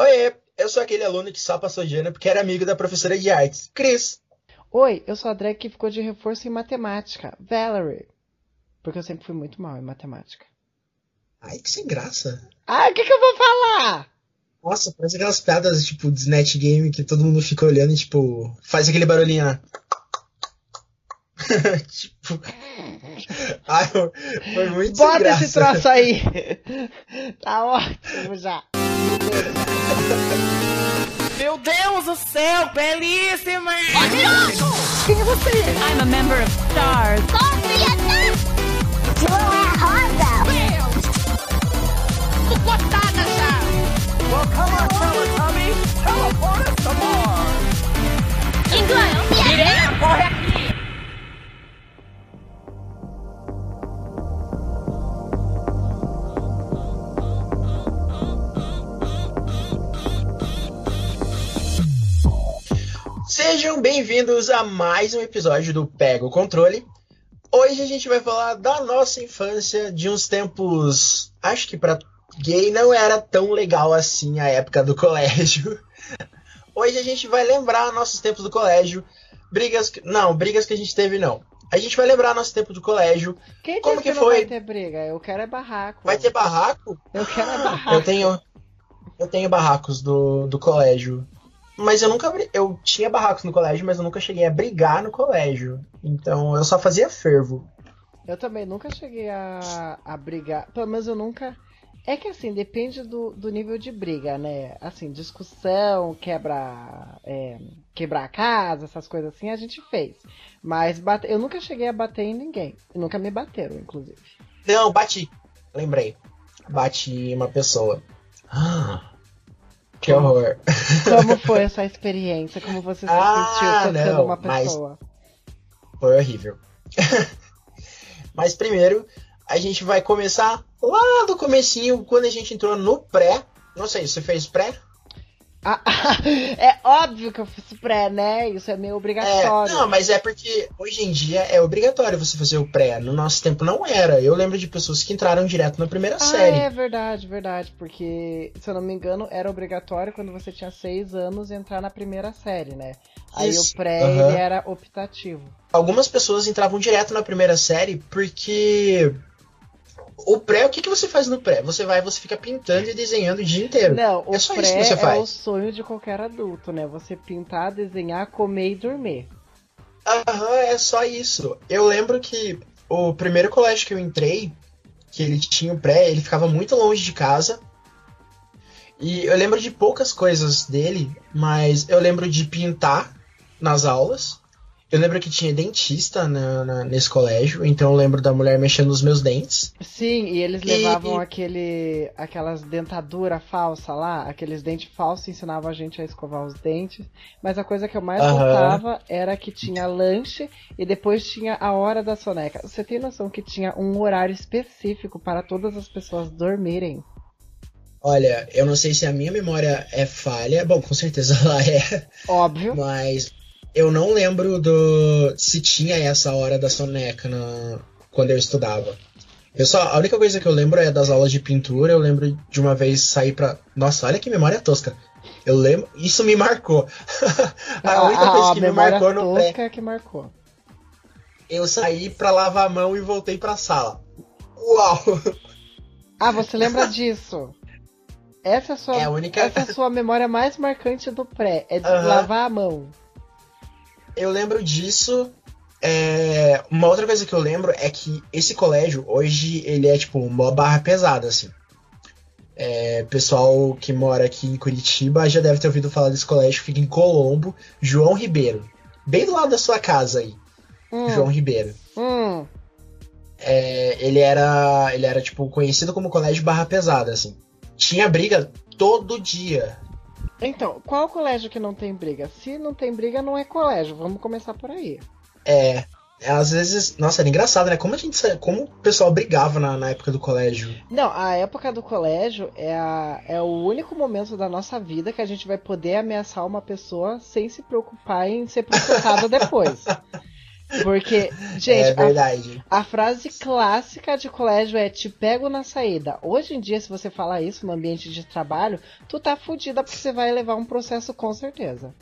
Oi, eu sou aquele aluno que só passou de ano porque era amigo da professora de artes, Cris. Oi, eu sou a drag que ficou de reforço em matemática, Valerie. Porque eu sempre fui muito mal em matemática. Ai, que sem graça. Ah, o que, que eu vou falar? Nossa, parece aquelas piadas, tipo, de Snatch Game que todo mundo fica olhando e, tipo, faz aquele barulhinho, né? tipo. Ai, foi muito Bota sem graça. esse troço aí. tá ótimo já. Meu Deus do céu, belíssima! Quem é você? I'm a member of STARS. Não é rosa. Botada já! Well, come on, Teletubby! Teleport us to Mars! Mireia, corre Sejam bem-vindos a mais um episódio do Pega o Controle. Hoje a gente vai falar da nossa infância, de uns tempos. Acho que pra gay não era tão legal assim a época do colégio. Hoje a gente vai lembrar nossos tempos do colégio. Brigas. que- Não, brigas que a gente teve não. A gente vai lembrar nosso tempo do colégio. Quem Como que que não foi? vai ter briga? Eu quero é barraco. Vai ter barraco? Eu quero é barraco. Eu tenho. Eu tenho barracos do, do colégio. Mas eu nunca. Eu tinha barracos no colégio, mas eu nunca cheguei a brigar no colégio. Então eu só fazia fervo. Eu também nunca cheguei a, a brigar. Pelo menos eu nunca. É que assim, depende do, do nível de briga, né? Assim, discussão, quebra. é, quebrar a casa, essas coisas assim, a gente fez. Mas bate- eu nunca cheguei a bater em ninguém. Nunca me bateram, inclusive. Não, bati. Lembrei. Bati uma pessoa. Ah, que horror. Como foi essa experiência? Como você se Ah, sentiu não, uma pessoa? Foi horrível. Mas primeiro, a gente vai começar lá do comecinho, quando a gente entrou no pré. Não sei, você fez pré? Ah, é óbvio que eu fiz pré, né? Isso é meio É, obrigatório. não, mas é porque hoje em dia é obrigatório você fazer o pré. No nosso tempo não era. Eu lembro de pessoas que entraram direto na primeira Ah, série. é verdade, verdade. Porque, se eu não me engano, era obrigatório quando você tinha seis anos entrar na primeira série, né? Aí Isso, o pré ele era optativo. Algumas pessoas entravam direto na primeira série porque o pré, o que, que você faz no pré? Você vai, você fica pintando e desenhando o dia inteiro. Não, o É só pré isso que você é faz. o sonho de qualquer adulto, né? Você pintar, desenhar, comer e dormir. Aham, é só isso. Eu lembro que o primeiro colégio que eu entrei, que ele tinha o pré, ele ficava muito longe de casa. E eu lembro de poucas coisas dele, mas eu lembro de pintar nas aulas. Eu lembro que tinha dentista na- na- nesse colégio, então eu lembro da mulher mexendo nos meus dentes. Sim, e eles E- levavam aquele, aquelas dentadura falsa lá, aqueles dentes falsos, ensinavam a gente a escovar os dentes. Mas a coisa que eu mais gostava era que tinha lanche e depois tinha a hora da soneca. Você tem noção que tinha um horário específico para todas as pessoas dormirem? Olha, eu não sei se a minha memória é falha. Bom, com certeza ela é. Óbvio. Mas eu não lembro do se tinha essa hora da soneca na, quando eu estudava. Eu só, a única coisa que eu lembro é das aulas de pintura. Eu lembro de uma vez sair pra. Nossa, olha que memória tosca. Eu lembro. Isso me marcou. a única coisa que me marcou no pré. tosca é que marcou. Eu saí pra lavar a mão e voltei pra sala. Uau! Ah, você lembra disso? Essa é a sua, É a única- essa é a sua memória mais marcante do pré, é de Aham. lavar a mão. Eu lembro disso. É, Uma outra coisa que eu lembro é que esse colégio, hoje, ele é tipo uma barra pesada, assim. É, pessoal que mora aqui em Curitiba já deve ter ouvido falar desse colégio, fica em Colombo, João Ribeiro. Bem do lado da sua casa aí, Hum, João Ribeiro. hum. É, ele era, ele era tipo conhecido como colégio barra pesada, assim. Tinha briga todo dia. Então, qual colégio que não tem briga? Se não tem briga, não é colégio. Vamos começar por aí. É, às vezes, nossa, era engraçado, né? Como a gente, como o pessoal brigava na, na época do colégio. Não, a época do colégio é, a- é o único momento da nossa vida que a gente vai poder ameaçar uma pessoa sem se preocupar em ser processado depois. Porque, é gente, a, verdade. a frase clássica de colégio é te pego na saída. Hoje em dia, se você falar isso no ambiente de trabalho, tu tá fudida porque você vai levar um processo com certeza.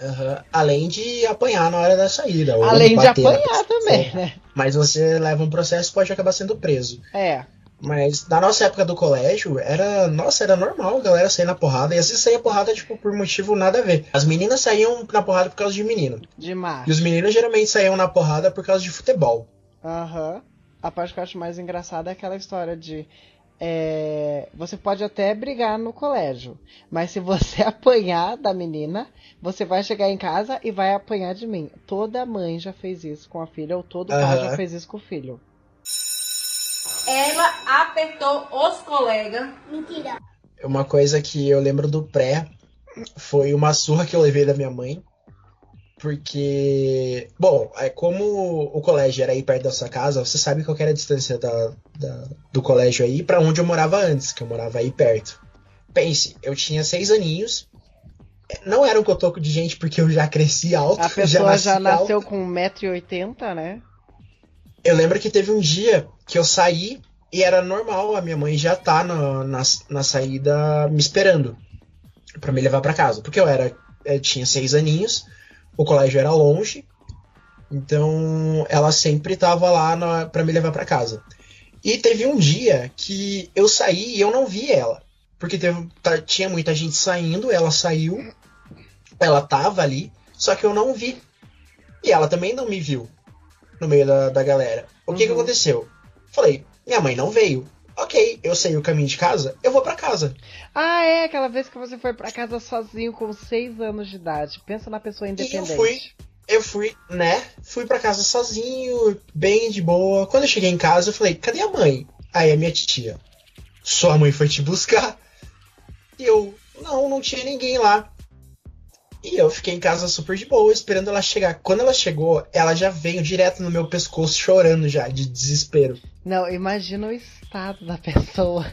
Aham. Além de apanhar na hora da saída. Além de apanhar também, né? Mas você leva um processo e pode acabar sendo preso. É. Mas na nossa época do colégio, era. Nossa, era normal a galera sair na porrada. E às vezes saía porrada, tipo, por motivo nada a ver. As meninas saíam na porrada por causa de menino. Demais. E os meninos geralmente saíam na porrada por causa de futebol. Aham. A parte que eu acho mais engraçada é aquela história de. é, você pode até brigar no colégio, mas se você apanhar da menina, você vai chegar em casa e vai apanhar de mim. Toda mãe já fez isso com a filha, ou todo pai Aham. já fez isso com o filho. Ela apertou os colegas. Uma coisa que eu lembro do pré foi uma surra que eu levei da minha mãe. Porque, bom, é como o colégio era aí perto da sua casa, você sabe qual que era a distância da, da- do colégio aí pra onde eu morava antes, que eu morava aí perto. Pense, eu tinha seis aninhos, não era um cotoco de gente porque eu já cresci alto, A pessoa nasci já nasceu alto. com 1,80m, né? Eu lembro que teve um dia que eu saí e era normal, a minha mãe já tá na, na, na saída me esperando pra me levar pra casa. Porque eu era, eu tinha seis aninhos, o colégio era longe, então ela sempre tava lá na, pra me levar pra casa. E teve um dia que eu saí e eu não vi ela. Porque teve, tá- tinha muita gente saindo, ela saiu, ela tava ali, só que eu não vi. E ela também não me viu no meio da, da galera. O que, que Uhum. aconteceu? Falei, minha mãe não veio. Ok, eu sei o caminho de casa, eu vou pra casa. Ah, é aquela vez que você foi pra casa sozinho com 6 anos de idade. Pensa na pessoa E eu independente. fui, eu fui, né? Fui pra casa sozinho, bem de boa. Quando eu cheguei em casa, eu falei, cadê a mãe? Aí a minha tia, sua mãe foi te buscar. E eu, não, não tinha ninguém lá. E eu fiquei em casa super de boa, esperando ela chegar. Quando ela chegou, ela já veio direto no meu pescoço, chorando já, de desespero. Não, imagina o estado da pessoa.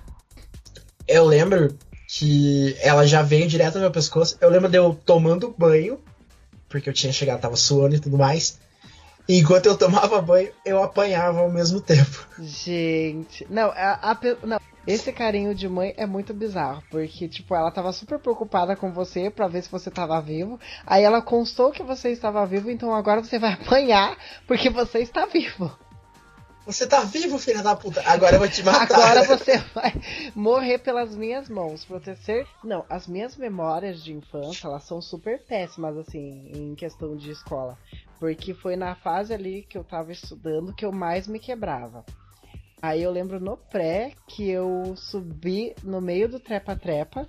Eu lembro que ela já veio direto no meu pescoço. Eu lembro de eu tomando banho, porque eu tinha chegado, tava suando e tudo mais. E enquanto eu tomava banho, eu apanhava ao mesmo tempo. Gente, não, a, a não, esse carinho de mãe é muito bizarro, porque tipo, ela tava super preocupada com você pra ver se você tava vivo. Aí ela constou que você estava vivo, então agora você vai apanhar porque você está vivo. Você tá vivo, filha da puta? Agora eu vou te matar. Agora você vai morrer pelas minhas mãos, cer- Não, as minhas memórias de infância, elas são super péssimas, assim, em questão de escola. Porque foi na fase ali que eu tava estudando que eu mais me quebrava. Aí eu lembro no pré que eu subi no meio do trepa-trepa.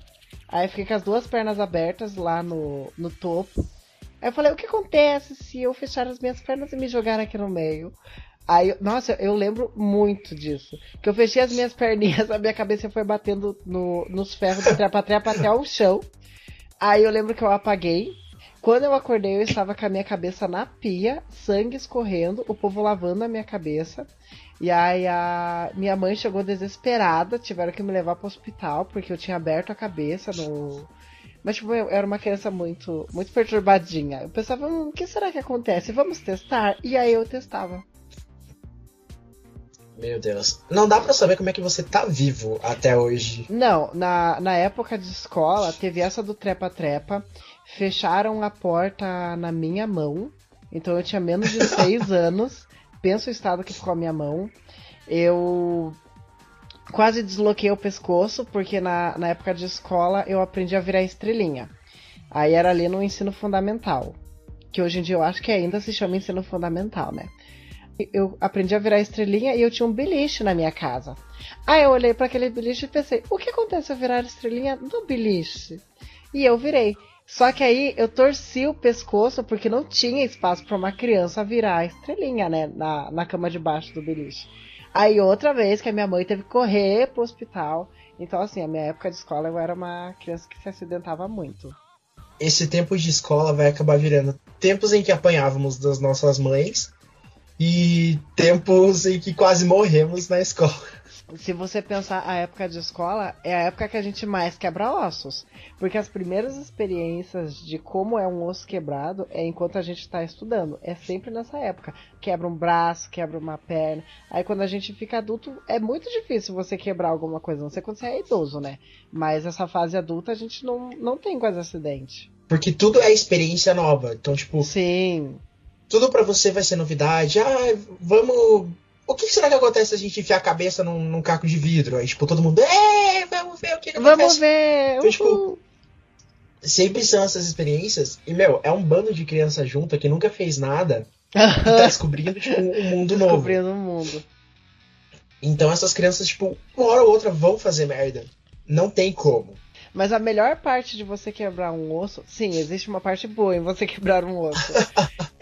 Aí fiquei com as duas pernas abertas lá no, no topo. Aí eu falei, o que acontece se eu fechar as minhas pernas e me jogar aqui no meio? Aí, nossa, eu lembro muito disso. Que eu fechei as minhas perninhas, a minha cabeça foi batendo no, nos ferros do trepa-trepa até o chão. Aí eu lembro que eu apaguei. Quando eu acordei, eu estava com a minha cabeça na pia, sangue escorrendo, o povo lavando a minha cabeça. E aí a minha mãe chegou desesperada, tiveram que me levar pro hospital, porque eu tinha aberto a cabeça no. Mas, tipo, eu era uma criança muito, muito perturbadinha. Eu pensava, hum, o que será que acontece? Vamos testar? E aí eu testava. Meu Deus. Não dá pra saber como é que você tá vivo até hoje. Não, na, na época de escola, teve essa do trepa-trepa. Fecharam a porta na minha mão. Então eu tinha menos de seis anos. Pensa o estado que ficou a minha mão. Eu quase desloquei o pescoço, porque na, na época de escola eu aprendi a virar estrelinha. Aí era ali no ensino fundamental. Que hoje em dia eu acho que ainda se chama ensino fundamental, né? Eu aprendi a virar estrelinha e eu tinha um beliche na minha casa. Aí eu olhei para aquele beliche e pensei, o que acontece se eu virar estrelinha no beliche? E eu virei. Só que aí eu torci o pescoço porque não tinha espaço para uma criança virar a estrelinha, né? Na, na cama de baixo do beliche. Aí outra vez que a minha mãe teve que correr pro hospital. Então, assim, a minha época de escola eu era uma criança que se acidentava muito. Esse tempo de escola vai acabar virando tempos em que apanhávamos das nossas mães e tempos em que quase morremos na escola. Se você pensar a época de escola, é a época que a gente mais quebra ossos. Porque as primeiras experiências de como é um osso quebrado é enquanto a gente está estudando. É sempre nessa época. Quebra um braço, quebra uma perna. Aí quando a gente fica adulto, é muito difícil você quebrar alguma coisa. Não sei quando você é idoso, né? Mas essa fase adulta a gente não, não tem quase acidente. Porque tudo é experiência nova. Então, tipo, Sim. tudo pra você vai ser novidade. Ah, vamos. O que será que acontece se a gente enfiar a cabeça num, num caco de vidro? Aí, tipo, todo mundo. É, vamos ver o que, que Vamos acontece. ver! Então, tipo. Sempre são essas experiências. E, meu, é um bando de criança junta que nunca fez nada e tá descobrindo, tipo, um mundo novo. Descobrindo o mundo. Então essas crianças, tipo, uma hora ou outra vão fazer merda. Não tem como. Mas a melhor parte de você quebrar um osso, sim, existe uma parte boa em você quebrar um osso.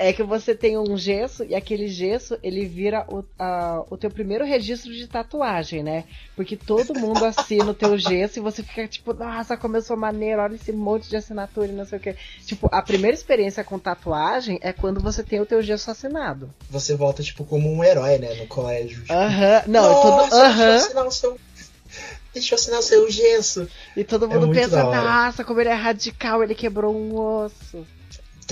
É que você tem um gesso e aquele gesso ele vira o, a- o teu primeiro registro de tatuagem, né? Porque todo mundo assina o teu gesso e você fica tipo, nossa, começou maneiro, olha esse monte de assinatura e não sei o que. Tipo, a primeira experiência com tatuagem é quando você tem o teu gesso assinado. Você volta, tipo, como um herói, né, no colégio. Tipo, Aham, não, é todo. Nossa, deixa eu Aham. assinar o seu. Deixa eu assinar o seu gesso. E todo É mundo muito pensa, nossa, como ele é radical, ele quebrou um osso.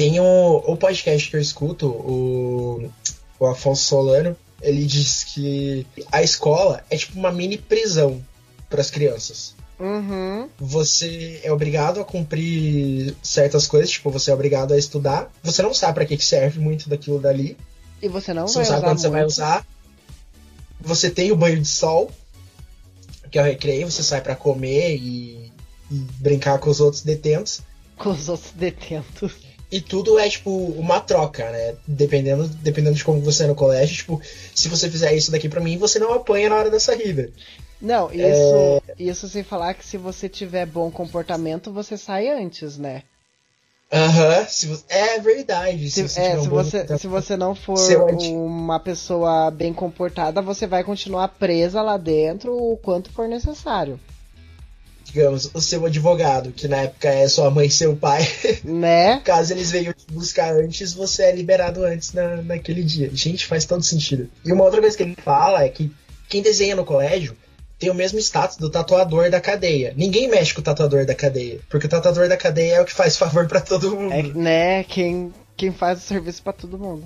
Tem o, o podcast que eu escuto, o, o Afonso Solano, ele diz que a escola é tipo uma mini prisão para as crianças. Uhum. Você é obrigado a cumprir certas coisas, tipo, você é obrigado a estudar. Você não sabe para que que serve muito daquilo dali. E você não Você não sabe quando você vai muito. usar. Você tem o banho de sol, que é o recreio, você sai para comer e, e brincar com os outros detentos. com os outros detentos. E tudo é, tipo, uma troca, né? Dependendo, dependendo de como você é no colégio, tipo, se você fizer isso daqui pra mim, você não apanha na hora da saída. Não, isso, isso sem falar que se você tiver bom comportamento, você sai antes, né? Aham, se você- é verdade. Se, você é, um se, bom você, se você não for uma pessoa bem comportada, você vai continuar presa lá dentro o quanto for necessário. Digamos, o seu advogado, que na época é sua mãe e seu pai, Né? caso eles venham te buscar antes, você é liberado antes na, naquele dia. Gente, faz todo sentido. E uma outra coisa que ele fala é que quem desenha no colégio tem o mesmo status do tatuador da cadeia. Ninguém mexe com o tatuador da cadeia, porque o tatuador da cadeia é o que faz favor pra todo mundo. É, né? Quem, quem faz o serviço pra todo mundo.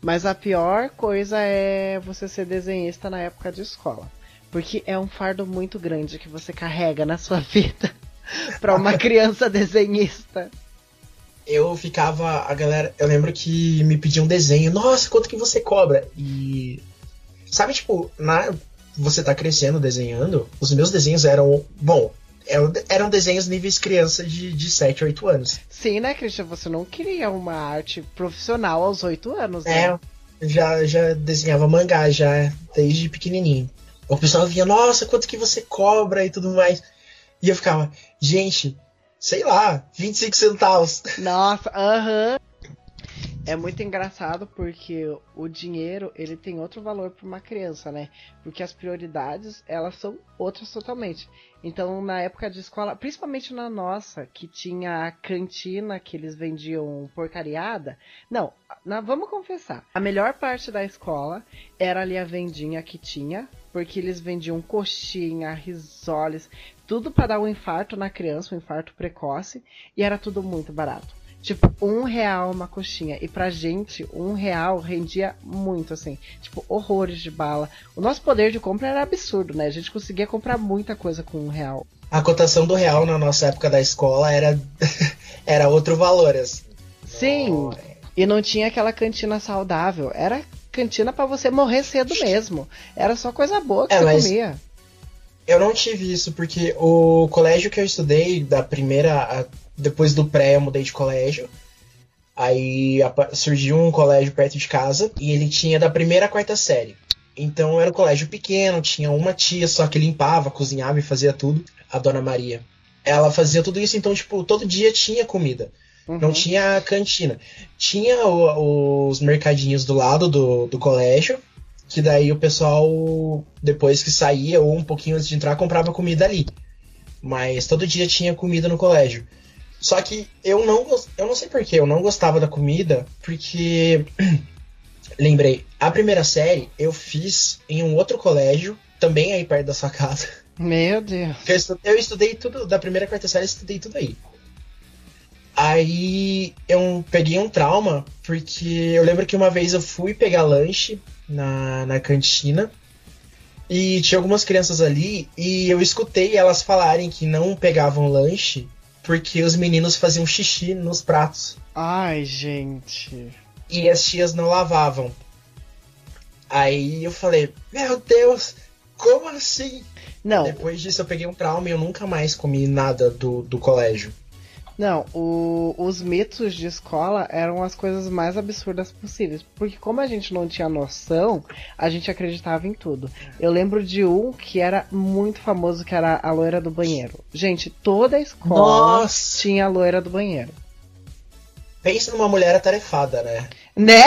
Mas a pior coisa é você ser desenhista na época de escola. Porque é um fardo muito grande que você carrega na sua vida pra uma criança desenhista. eu ficava. A galera. Eu lembro que me pediam um desenho. Nossa, quanto que você cobra? E. Sabe, tipo, na, você tá crescendo desenhando. Os meus desenhos eram. Bom, eram, eram desenhos níveis criança de, de 7, 8 anos. Sim, né, Christian? Você não queria uma arte profissional aos oito anos, né? É, já, já desenhava mangá já desde pequenininho. O pessoal vinha, nossa, quanto que você cobra e tudo mais. E eu ficava, gente, sei lá, 25 centavos. Nossa, aham. É muito engraçado porque o dinheiro, ele tem outro valor para uma criança, né? Porque as prioridades, elas são outras totalmente. Então, na época de escola, principalmente na nossa, que tinha a cantina que eles vendiam porcariada. Não, na- vamos confessar. A melhor parte da escola era ali a vendinha que tinha, porque eles vendiam coxinha, risoles, tudo para dar um infarto na criança, um infarto precoce, e era tudo muito barato. Tipo, um real uma coxinha. E pra gente, um real rendia muito, assim. Tipo, horrores de bala. O nosso poder de compra era absurdo, né? A gente conseguia comprar muita coisa com um real. A cotação do real na nossa época da escola era, era outro valor, assim. Sim, e não tinha aquela cantina saudável. Era cantina pra você morrer cedo mesmo. Era só coisa boa que É, você mas- comia. Eu não tive isso, porque o colégio que eu estudei, da primeira. a- depois do pré, eu mudei de colégio. Aí apa- surgiu um colégio perto de casa e ele tinha da primeira à quarta série. Então era um colégio pequeno, tinha uma tia só que limpava, cozinhava e fazia tudo, a dona Maria. Ela fazia tudo isso, então, tipo, todo dia tinha comida. Não Uhum. tinha cantina. Tinha o- os mercadinhos do lado do, do colégio, que daí o pessoal, depois que saía ou um pouquinho antes de entrar, comprava comida ali. Mas todo dia tinha comida no colégio. Só que eu não eu não sei porquê, eu não gostava da comida, porque lembrei. A primeira série eu fiz em um outro colégio, também aí perto da sua casa. Meu Deus. Eu estudei, eu estudei tudo, da primeira quarta série, eu estudei tudo aí. Aí eu peguei um trauma, porque eu lembro que uma vez eu fui pegar lanche na, na cantina e tinha algumas crianças ali e eu escutei elas falarem que não pegavam lanche porque os meninos faziam xixi nos pratos Ai, gente. e as tias não lavavam. Aí eu falei, meu Deus, como assim? Não, Depois disso eu peguei um trauma e eu nunca mais comi nada do, do colégio. Não, o- os mitos de escola eram as coisas mais absurdas possíveis. Porque como a gente não tinha noção, a gente acreditava em tudo. Eu lembro de um que era muito famoso, que era a loira do banheiro. Gente, toda a escola Nossa! tinha a loira do banheiro. Pensa numa mulher atarefada, né? Né?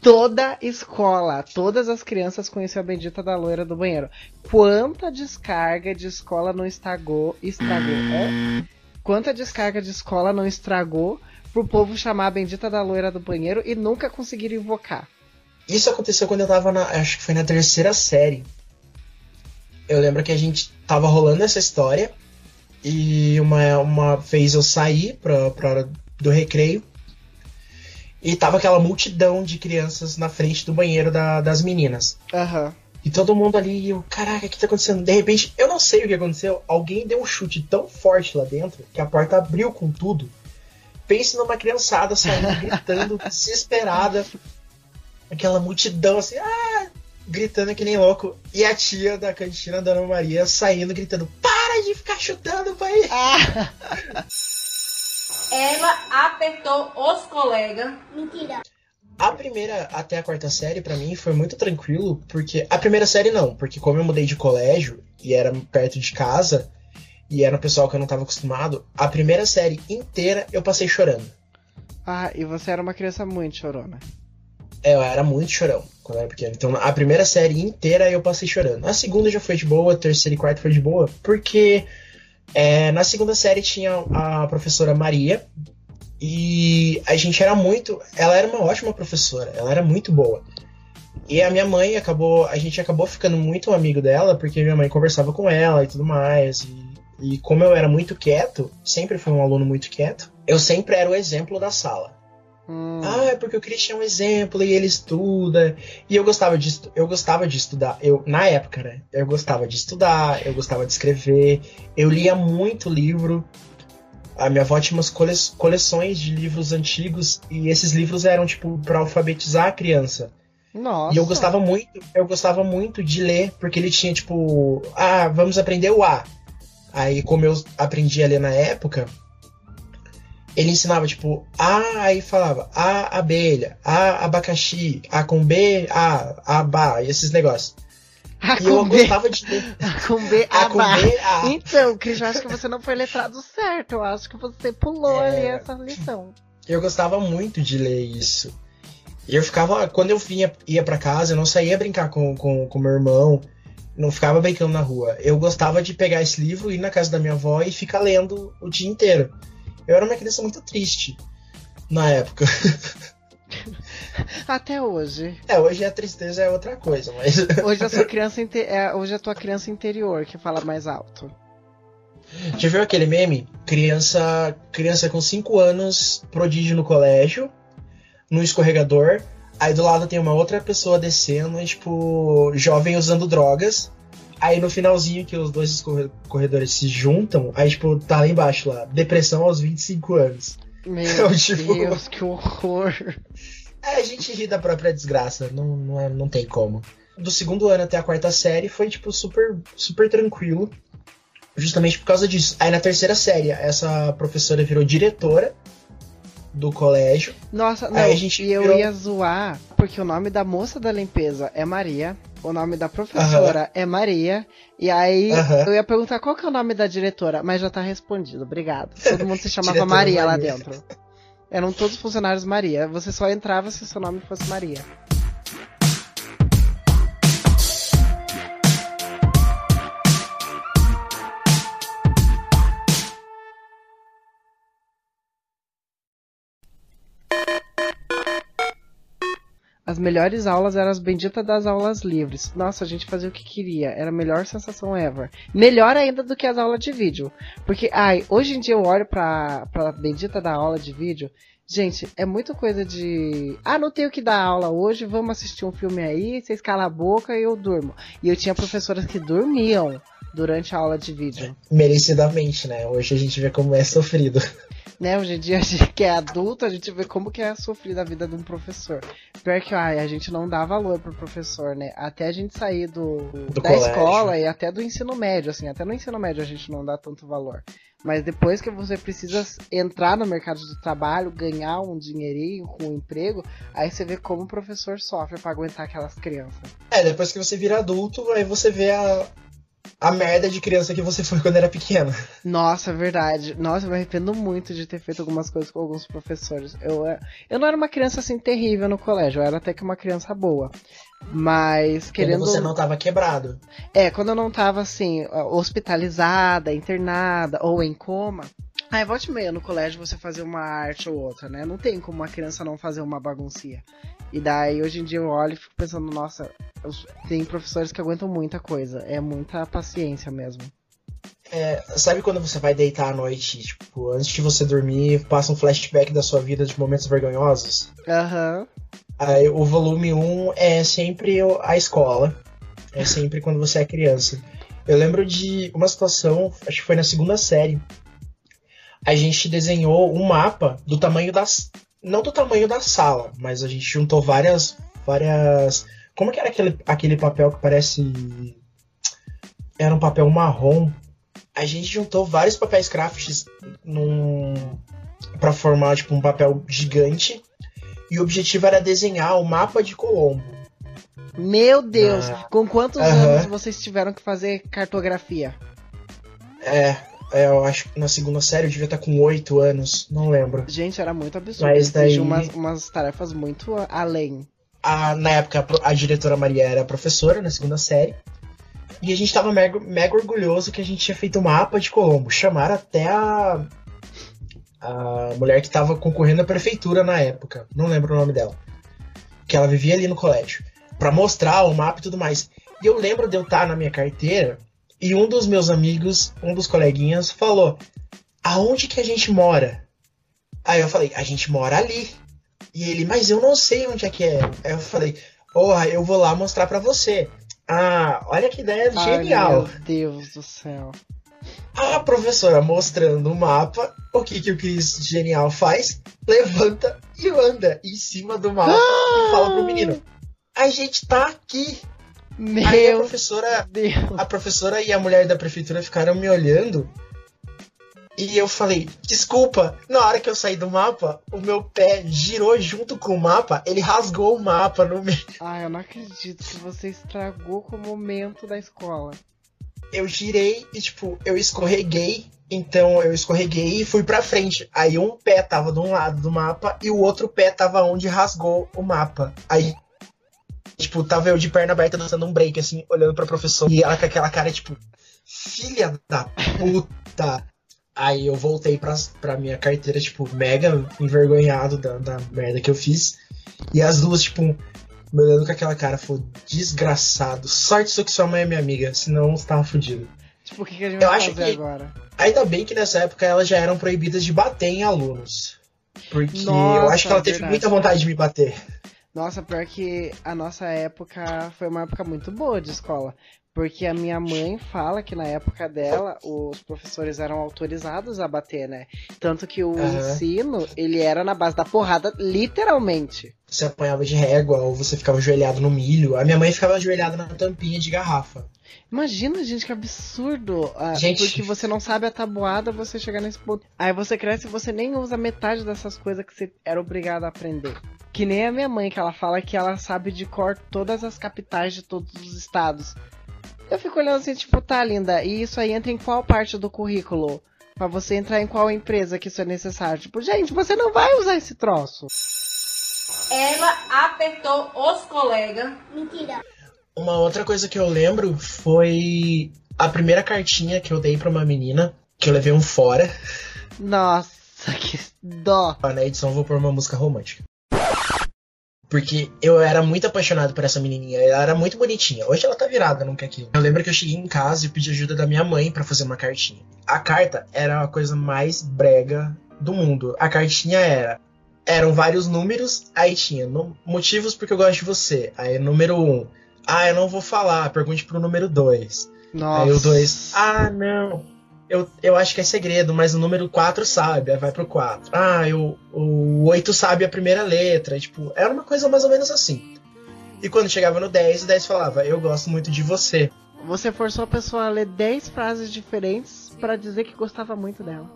Toda escola, todas as crianças conheciam a bendita da loira do banheiro. Quanta descarga de escola não estragou, estragou, é? Quanta descarga de escola não estragou pro povo chamar a bendita da loira do banheiro e nunca conseguiram invocar. Isso aconteceu quando eu tava na. Acho que foi na terceira série. Eu lembro que a gente tava rolando essa história. E uma, uma vez eu saí pra, pra hora do recreio. E tava aquela multidão de crianças na frente do banheiro da- das meninas. Aham. E todo mundo ali, eu, caraca, o que tá acontecendo? De repente, eu não sei o que aconteceu. Alguém deu um chute tão forte lá dentro que a porta abriu com tudo. Pense numa criançada saindo, gritando, desesperada. Aquela multidão assim, ah! Gritando que nem louco. E a tia da cantina da Ana Maria saindo, gritando: Para de ficar chutando, pai! Ah, Ela apertou os colegas. A primeira até a quarta série, pra mim, foi muito tranquilo, porque. A primeira série não, porque como eu mudei de colégio e era perto de casa, e era um pessoal que eu não tava acostumado, a primeira série inteira eu passei chorando. ah, e você era uma criança muito chorona. É, eu era muito chorão quando eu era pequeno. Então a primeira série inteira eu passei chorando. A segunda já foi de boa, a terceira e quarta foi de boa, porque é, na segunda série tinha a professora Maria. E a gente era muito. Ela era uma ótima professora, ela era muito boa. E a minha mãe acabou. A gente acabou ficando muito amigo dela, porque minha mãe conversava com ela e tudo mais. E, e como eu era muito quieto, sempre fui um aluno muito quieto, eu sempre era o exemplo da sala. Hum, Ah, é porque o Christian é um exemplo e ele estuda. E eu gostava de, eu gostava de estudar. Eu, na época, né? Eu gostava de estudar, eu gostava de escrever. Eu lia muito livro. A minha avó tinha umas cole- coleções de livros antigos e esses livros eram tipo para alfabetizar a criança. nossa. E eu gostava muito, eu gostava muito de ler, porque ele tinha tipo, ah, vamos aprender o A. Aí como eu aprendi a ler na época, ele ensinava tipo A, aí falava A abelha, A abacaxi, A com B, A, Abá, e esses negócios. E eu gostava de ler A com B, A A com barra. B, A. Então, Cris, eu acho que você não foi letrado certo. Eu acho que você pulou É. ali essa lição. Eu gostava muito de ler isso. E eu ficava, quando eu vinha, ia pra casa, eu não saía brincar com, com, com meu irmão, não ficava brincando na rua. Eu gostava de pegar esse livro, ir na casa da minha avó e ficar lendo o dia inteiro. Eu era uma criança muito triste na época. Até hoje. É, hoje a tristeza é outra coisa, mas. Hoje a sua criança inte- é, hoje a tua criança interior que fala mais alto. Já viu aquele meme? Criança, criança com 5 anos, prodígio no colégio, no escorregador. Aí do lado tem uma outra pessoa descendo, e, tipo, jovem usando drogas. Aí no finalzinho que os dois corredores se juntam, aí tipo, tá lá embaixo lá, depressão aos 25 anos. Meu Então, tipo- Deus, que horror. É, a gente ri da própria desgraça, não, não, é- não tem como. Do segundo ano até a quarta série foi, tipo, super, super tranquilo. Justamente por causa disso. Aí na terceira série, essa professora virou diretora do colégio. Nossa, não, Aí a gente e eu virou- ia zoar, porque o nome da moça da limpeza é Maria, o nome da professora é Maria, e aí eu ia perguntar qual que é o nome da diretora, mas já tá respondido, obrigado. Todo mundo se chamava Diretora Maria, lá Maria. dentro. Eram todos funcionários Maria, você só entrava se o seu nome fosse Maria. As melhores aulas eram as benditas das aulas livres. Nossa, a gente fazia o que queria. Era a melhor sensação ever. Melhor ainda do que as aulas de vídeo. Porque, ai, hoje em dia eu olho pra, pra bendita da aula de vídeo. Gente, é muita coisa de. Ah, não tenho que dar aula hoje, vamos assistir um filme aí, vocês calam a boca e eu durmo. E eu tinha professoras que dormiam durante a aula de vídeo. Merecidamente, né? Hoje a gente vê como é sofrido. Né, hoje em dia a gente que é adulto, a gente vê como que é sofrido a vida de um professor. Pior que ai, a gente não dá valor pro professor, né? Até a gente sair do, Do da colégio. escola e até do ensino médio, assim, até no ensino médio a gente não dá tanto valor. Mas depois que você precisa entrar no mercado de trabalho, ganhar um dinheirinho com um emprego, aí você vê como o professor sofre pra aguentar aquelas crianças. É, depois que você vira adulto, aí você vê a, a merda de criança que você foi quando era pequena. Nossa, é verdade. Nossa, eu me arrependo muito de ter feito algumas coisas com alguns professores. Eu, é- eu não era uma criança assim terrível no colégio, eu era até que uma criança boa. Mas Quando querendo. você não tava quebrado. É, quando eu não tava assim, hospitalizada, internada ou em coma. Aí volte meia no colégio você fazer uma arte ou outra, né? Não tem como uma criança não fazer uma baguncinha. E daí hoje em dia eu olho e fico pensando, nossa, os- tem professores que aguentam muita coisa. É muita paciência mesmo. É, sabe quando você vai deitar à noite, tipo, antes de você dormir, passa um flashback da sua vida de momentos vergonhosos? Aham. Aí, o volume 1 é sempre a escola. É sempre quando você é criança. Eu lembro de uma situação, acho que foi na segunda série. A gente desenhou um mapa do tamanho das. Não do tamanho da sala, mas a gente juntou várias. várias. Como que era aquele, aquele papel que parece. Era um papel marrom. A gente juntou vários papéis crafts num. pra formar tipo um papel gigante. E o objetivo era desenhar o mapa de Colombo. Meu Deus, Ah. com quantos anos vocês tiveram que fazer cartografia? É, é, eu acho que na segunda série eu devia estar com 8 anos, não lembro. Gente, era muito absurdo. Mas daí- umas, umas tarefas muito além. A, na época, a diretora Maria era professora na segunda série. E a gente tava mega, mega orgulhoso que a gente tinha feito o mapa de Colombo. Chamaram até a, a mulher que tava concorrendo à prefeitura na época. Não lembro o nome dela. Que ela vivia ali no colégio. Pra mostrar o mapa e tudo mais. E eu lembro de eu estar na minha carteira e um dos meus amigos, um dos coleguinhas, falou: Aonde que a gente mora? Aí eu falei: A gente mora ali. E ele, mas eu não sei onde é que é. Aí eu falei: Porra, eu vou lá mostrar pra você. Ah, olha que ideia Ai, genial. meu Deus do céu. A professora mostrando o mapa, o que, que o Cris Genial faz? Levanta e anda em cima do mapa e fala pro menino: A gente tá aqui. Aí a Meu professora, Deus. a professora e a mulher da prefeitura ficaram me olhando. E eu falei, desculpa, na hora que eu saí do mapa, o meu pé girou junto com o mapa, ele rasgou o mapa no meio. Ai, eu não acredito que você estragou com o momento da escola. Eu girei e, tipo, eu escorreguei. Então eu escorreguei e fui pra frente. Aí um pé tava de um lado do mapa e o outro pé tava onde rasgou o mapa. Aí, tipo, tava eu de perna aberta dançando um break, assim, olhando pra professora. E ela com aquela cara, tipo, filha da puta. Aí eu voltei pra, pra minha carteira, tipo, mega envergonhado da, da merda que eu fiz. E as duas, tipo, me olhando com aquela cara, foi desgraçado. Sorte só que sua mãe é minha amiga, senão você tava fudido. Tipo, o que, que a gente Eu vai acho fazer que- agora? Ainda bem que nessa época elas já eram proibidas de bater em alunos. Porque eu Nossa, acho que ela teve verdade. muita vontade de me bater. Nossa, pior que a nossa época foi uma época muito boa de escola. Porque a minha mãe fala que na época dela os professores eram autorizados a bater, né? Tanto que o Aham. ensino, ele era na base da porrada, literalmente. Você apanhava de régua ou você ficava ajoelhado no milho. A minha mãe ficava ajoelhada na tampinha de garrafa. Imagina, gente, que absurdo. Ah, Gente. Porque você não sabe a tabuada, você chegar nesse ponto. Aí você cresce e você nem usa metade dessas coisas que você era obrigado a aprender. Que nem a minha mãe, que ela fala que ela sabe de cor todas as capitais de todos os estados. Eu fico olhando assim, tipo, tá, linda, e isso aí entra em qual parte do currículo? Pra você entrar em qual empresa que isso é necessário? Tipo, gente, você não vai usar esse troço. Ela apertou os colegas. Uma outra coisa que eu lembro foi a primeira cartinha que eu dei pra uma menina, que eu levei um fora. Nossa, que dó. Na edição eu vou pôr uma música romântica. Porque eu era muito apaixonado por essa menininha. Ela era muito bonitinha. Hoje ela tá virada, nunca aquilo. Eu lembro que eu cheguei em casa e pedi ajuda da minha mãe para fazer uma cartinha. A carta era a coisa mais brega do mundo. A cartinha era eram vários números, aí tinha no, motivos porque eu gosto de você. Aí número um, ah, eu não vou falar, pergunte pro número dois. Nossa. Aí o dois, ah, não, eu, eu acho que é segredo, mas o número 4 sabe, aí vai pro 4. Ah, eu, o 8 sabe a primeira letra. Tipo, era uma coisa mais ou menos assim. E quando chegava no 10, o 10 falava, eu gosto muito de você. Você forçou a pessoa a ler 10 frases diferentes pra dizer que gostava muito dela.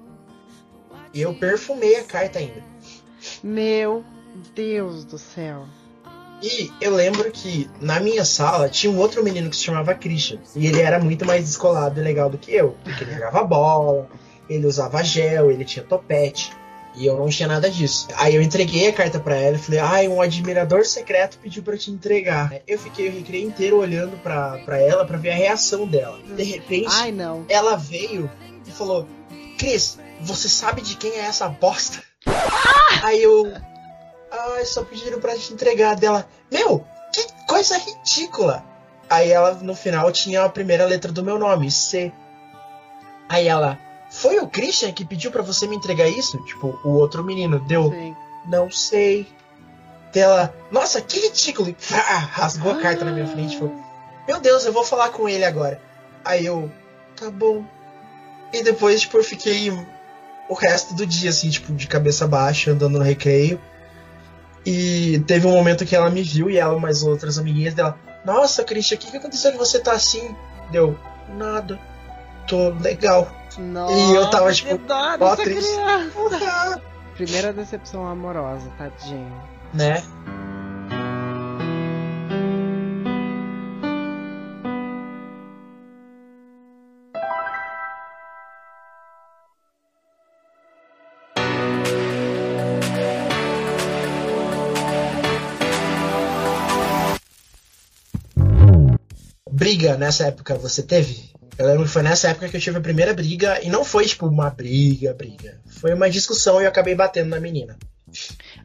E eu perfumei a carta ainda. Meu Deus do céu. E eu lembro que na minha sala tinha um outro menino que se chamava Christian. E ele era muito mais descolado e legal do que eu. Porque ele jogava bola, ele usava gel, ele tinha topete. E eu não tinha nada disso. Aí eu entreguei a carta para ela e falei: Ai, um admirador secreto pediu para te entregar. Eu fiquei o recreio inteiro olhando para ela para ver a reação dela. De repente, Ai, não. ela veio e falou: Cris, você sabe de quem é essa bosta? Aí eu. Ai, só pediram pra te entregar dela. Meu, que coisa ridícula! Aí ela, no final, tinha a primeira letra do meu nome, C. Aí ela. Foi o Christian que pediu pra você me entregar isso? Tipo, o outro menino deu. Sim. Não sei. Dela. Nossa, que ridículo! E rasgou a carta na minha frente. Falou, Meu Deus, eu vou falar com ele agora. Aí eu. Tá bom. E depois, tipo, eu fiquei o resto do dia, assim, tipo, de cabeça baixa, andando no recreio. E teve um momento que ela me viu e ela, mais outras amiguinhas dela. Nossa, Christian, o que, que aconteceu que você tá assim? Deu, nada. Tô legal. Nossa, E eu tava, tipo, ó, triste. Primeira decepção amorosa, tadinho. né? Briga nessa época você teve? Eu lembro que foi nessa época que eu tive a primeira briga e não foi tipo uma briga, briga. Foi uma discussão e eu acabei batendo na menina.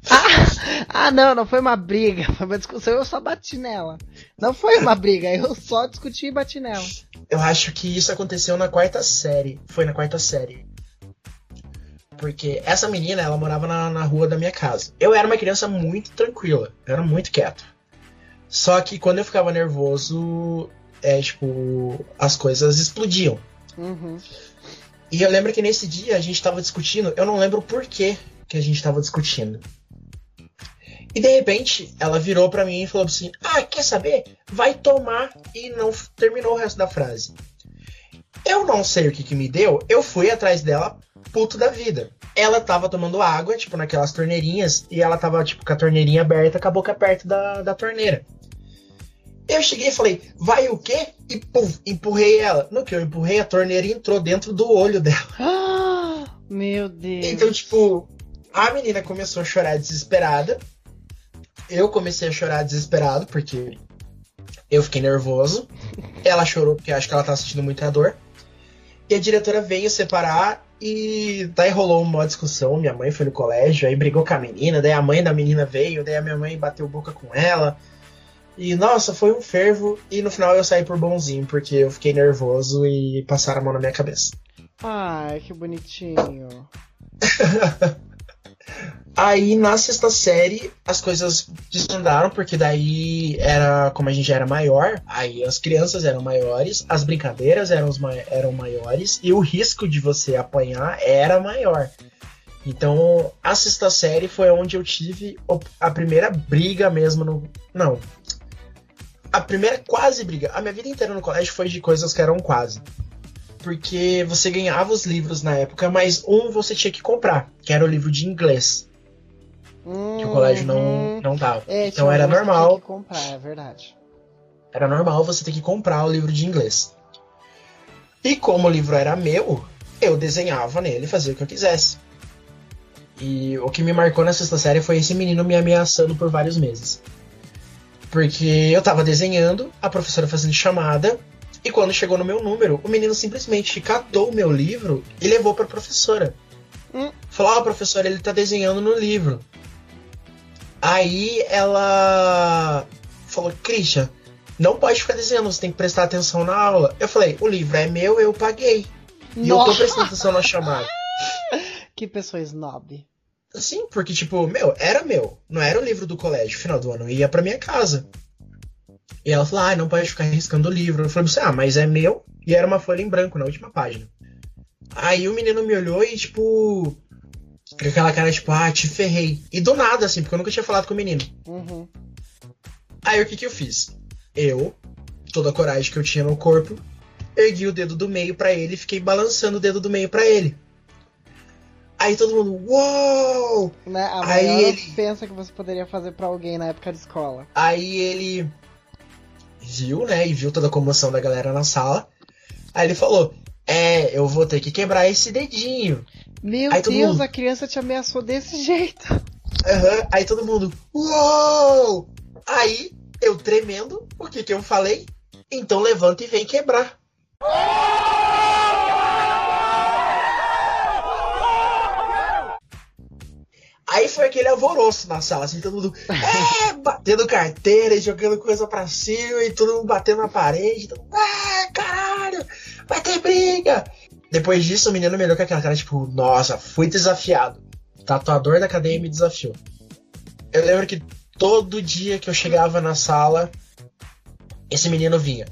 Ah, ah, não, não foi uma briga, foi uma discussão, eu só bati nela. Não foi uma briga, eu só discuti e bati nela. Eu acho que isso aconteceu na quarta série. Foi na quarta série. Porque essa menina, ela morava na, na rua da minha casa. Eu era uma criança muito tranquila. Eu era muito quieto. Só que quando eu ficava nervoso, é tipo, as coisas explodiam. Uhum. E eu lembro que nesse dia a gente tava discutindo, eu não lembro o porquê que a gente tava discutindo. E de repente ela virou pra mim e falou assim: Ah, quer saber? Vai tomar e não terminou o resto da frase. Eu não sei o que, que me deu, eu fui atrás dela, puto da vida. Ela tava tomando água, tipo, naquelas torneirinhas, e ela tava, tipo, com a torneirinha aberta, com a boca perto da, da torneira. Eu cheguei e falei, vai o quê? E pum, empurrei ela. No que eu empurrei, a torneira entrou dentro do olho dela. Ah, meu Deus. Então, tipo, a menina começou a chorar desesperada. Eu comecei a chorar desesperado, porque eu fiquei nervoso. Ela chorou porque acho que ela tava sentindo muita dor. E a diretora veio separar e daí rolou uma discussão. Minha mãe foi no colégio, aí brigou com a menina, daí a mãe da menina veio, daí a minha mãe bateu boca com ela. E nossa, foi um fervo. E no final eu saí por bonzinho, porque eu fiquei nervoso e passaram a mão na minha cabeça. Ai, que bonitinho. Aí na sexta série as coisas desandaram, porque daí era, como a gente já era maior, aí as crianças eram maiores, as brincadeiras eram, eram maiores e o risco de você apanhar era maior. Então a sexta série foi onde eu tive a primeira briga mesmo no. Não. A primeira quase briga. A minha vida inteira no colégio foi de coisas que eram quase. Porque você ganhava os livros na época, mas um você tinha que comprar, que era o livro de inglês que o colégio não, não dava. É, então era normal, que comprar, é verdade. era normal você ter que comprar o livro de inglês. E como o livro era meu, eu desenhava nele, fazia o que eu quisesse. E o que me marcou na sexta série foi esse menino me ameaçando por vários meses. Porque eu tava desenhando, a professora fazendo chamada, e quando chegou no meu número, o menino simplesmente catou o meu livro e levou pra professora. Hum. Falou, ó, professora, ele tá desenhando no livro. Aí ela falou, Christian, não pode ficar dizendo, você tem que prestar atenção na aula. Eu falei, o livro é meu, eu paguei. E eu tô Nossa. prestando atenção na chamada. Que pessoa snob. Sim, porque, tipo, meu, era meu. Não era o livro do colégio. Final do ano ia pra minha casa. E ela falou, ah, não pode ficar riscando o livro. Eu falei, assim, ah, mas é meu. E era uma folha em branco na última página. Aí o menino me olhou e, tipo. Com aquela cara, tipo, ah, te ferrei. E do nada, assim, porque eu nunca tinha falado com o menino. Uhum. Aí o que que eu fiz? Eu, toda a coragem que eu tinha no corpo, ergui o dedo do meio pra ele e fiquei balançando o dedo do meio pra ele. Aí todo mundo, uou! Né? A Aí maior ele- ofensa que você poderia fazer pra alguém na época de escola. Aí ele viu, né? E viu toda a comoção da galera na sala. Aí ele falou: É, eu vou ter que quebrar esse dedinho. Meu Aí Deus, mundo- a criança te ameaçou desse jeito. Aham. Aí todo mundo, uou! Aí eu tremendo, o que que eu falei? Então levanta e vem quebrar. Aí foi aquele alvoroço na sala, assim, todo mundo é, batendo carteira, e jogando coisa pra cima, e todo mundo batendo na parede. Todo mundo, ah, caralho, vai ter briga. Depois disso, o menino me olhou com aquela cara, tipo, nossa, fui desafiado. Tatuador da cadeia me desafiou. Eu lembro que todo dia que eu chegava na sala, esse menino vinha.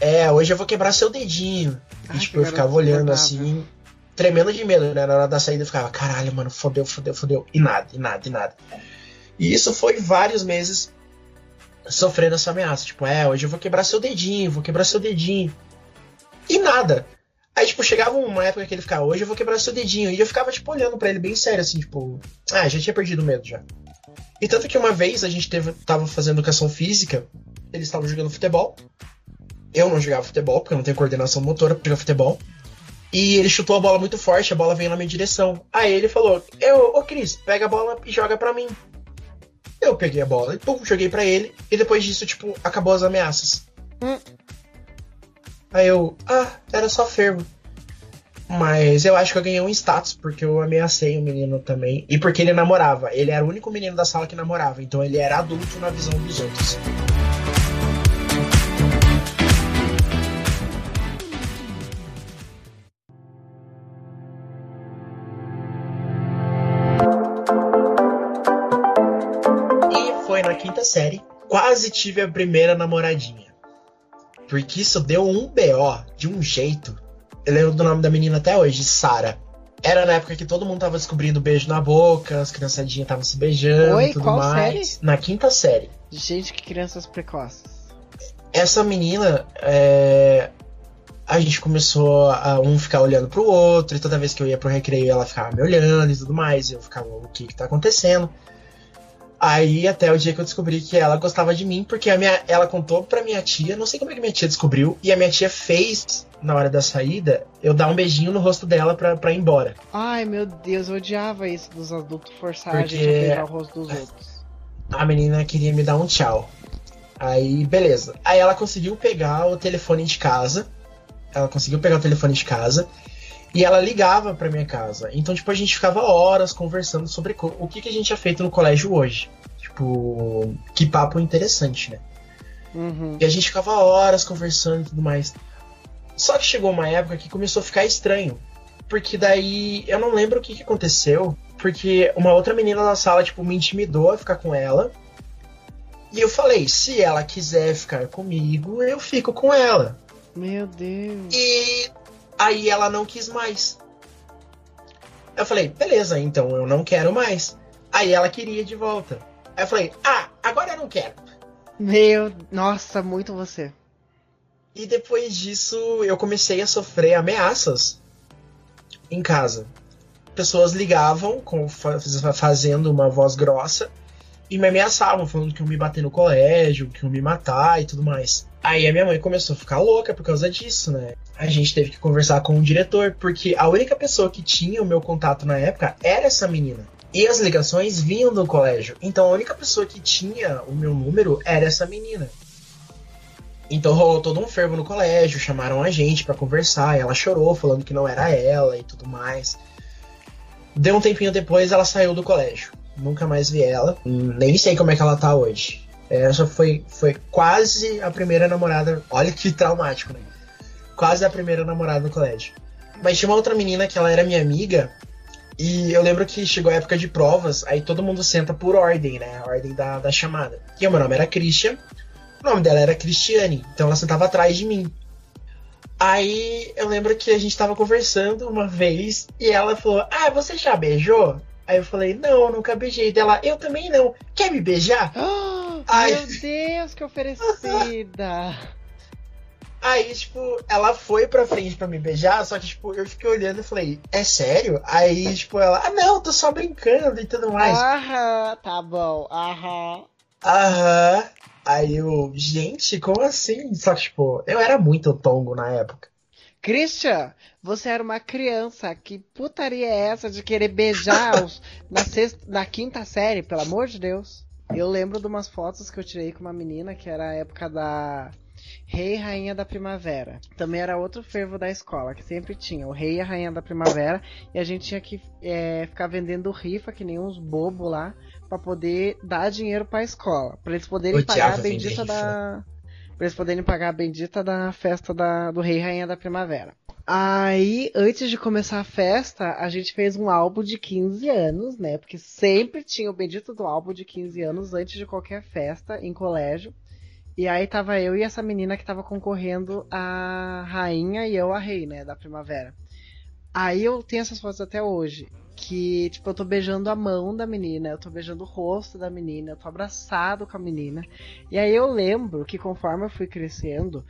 É, hoje eu vou quebrar seu dedinho. Ai, e tipo, eu ficava olhando assim, tremendo de medo, né? Na hora da saída eu ficava, caralho, mano, fodeu, fodeu, fodeu. E nada, e nada, e nada. E isso foi vários meses sofrendo essa ameaça. Tipo, é, hoje eu vou quebrar seu dedinho, vou quebrar seu dedinho. E nada. Aí, tipo, chegava uma época que ele ficava, hoje eu vou quebrar seu dedinho. E eu ficava, tipo, olhando pra ele bem sério, assim, tipo, ah, já tinha perdido o medo já. E tanto que uma vez a gente teve, tava fazendo educação física, eles estavam jogando futebol. Eu não jogava futebol, porque eu não tenho coordenação motora pra jogar futebol. E ele chutou a bola muito forte, a bola veio na minha direção. Aí ele falou: Eu, ô Cris, pega a bola e joga pra mim. Eu peguei a bola e pum, joguei pra ele. E depois disso, tipo, acabou as ameaças. Hum. Aí eu, ah, era só fervo. Mas eu acho que eu ganhei um status, porque eu ameacei o menino também. E porque ele namorava. Ele era o único menino da sala que namorava. Então ele era adulto na visão dos outros. Série. Quase tive a primeira namoradinha. Porque isso deu um BO de um jeito. Eu lembro do nome da menina até hoje, Sara. Era na época que todo mundo tava descobrindo beijo na boca, as criançadinhas estavam se beijando Oi, tudo qual mais. série? Na quinta série. Gente, que crianças precoces. Essa menina, é, a gente começou a um ficar olhando pro outro, e toda vez que eu ia pro recreio ela ficava me olhando e tudo mais, e eu ficava, o que que tá acontecendo? Aí até o dia que eu descobri que ela gostava de mim, porque a minha, ela contou pra minha tia, não sei como é que minha tia descobriu, e a minha tia fez, na hora da saída, eu dar um beijinho no rosto dela pra, pra ir embora. Ai, meu Deus, eu odiava isso dos adultos forçar a Porque- gente a beijar o rosto dos outros. A menina queria me dar um tchau. Aí, beleza. Aí ela conseguiu pegar o telefone de casa. Ela conseguiu pegar o telefone de casa. E ela ligava pra minha casa. Então, tipo, a gente ficava horas conversando sobre o que, que a gente tinha feito no colégio hoje. Tipo, que papo interessante, né? Uhum. E a gente ficava horas conversando e tudo mais. Só que chegou uma época que começou a ficar estranho. Porque daí eu não lembro o que, que aconteceu. Porque uma outra menina na sala, tipo, me intimidou a ficar com ela. E eu falei, se ela quiser ficar comigo, eu fico com ela. Meu Deus. E aí ela não quis mais. Eu falei, beleza, então eu não quero mais. Aí ela queria de volta. Aí eu falei, ah, agora eu não quero. Meu, nossa, muito você. E depois disso eu comecei a sofrer ameaças em casa. Pessoas ligavam com, fa- fazendo uma voz grossa e me ameaçavam, falando que iam me bater no colégio, que iam me matar e tudo mais. Aí a minha mãe começou a ficar louca por causa disso, né? A gente teve que conversar com o diretor, porque a única pessoa que tinha o meu contato na época era essa menina. E as ligações vinham do colégio. Então a única pessoa que tinha o meu número era essa menina. Então rolou todo um fervo no colégio, chamaram a gente pra conversar, ela chorou falando que não era ela e tudo mais. Deu um tempinho depois, ela saiu do colégio. Nunca mais vi ela. Nem sei como é que ela tá hoje. Essa foi, foi quase a primeira namorada. Olha que traumático, né? Quase a primeira namorada no colégio. Mas tinha uma outra menina que ela era minha amiga. E eu lembro que chegou a época de provas, aí todo mundo senta por ordem, né? A ordem da, da chamada. E o meu nome era Christian, o nome dela era Cristiane, então ela sentava atrás de mim. Aí eu lembro que a gente tava conversando uma vez e ela falou: Ah, você já beijou? Aí eu falei: Não, nunca beijei. Dela, eu também não. Quer me beijar? Ai. Meu Deus, que oferecida! Aí, tipo, ela foi pra frente pra me beijar, só que, tipo, eu fiquei olhando e falei, é sério? Aí, tipo, ela, ah, não, tô só brincando e tudo mais. Aham, tá bom, aham. Aham. Aí eu, gente, como assim? Só que, tipo, eu era muito tongo na época. Christian, você era uma criança. Que putaria é essa de querer beijar os, na, sexta, na quinta série, pelo amor de Deus? Eu lembro de umas fotos que eu tirei com uma menina que era a época da Rei e Rainha da Primavera. Também era outro fervo da escola, que sempre tinha o Rei e a Rainha da Primavera, e a gente tinha que é, ficar vendendo rifa, que nem uns bobos lá, para poder dar dinheiro pra escola. Pra eles poderem Odiava pagar a bendita da. Pra eles poderem pagar a bendita da festa da, do Rei e Rainha da Primavera. Aí, antes de começar a festa, a gente fez um álbum de 15 anos, né? Porque sempre tinha o bendito do álbum de 15 anos antes de qualquer festa em colégio. E aí tava eu e essa menina que tava concorrendo a rainha e eu a rei, né, da primavera. Aí eu tenho essas fotos até hoje. Que, tipo, eu tô beijando a mão da menina, eu tô beijando o rosto da menina, eu tô abraçado com a menina. E aí eu lembro que conforme eu fui crescendo,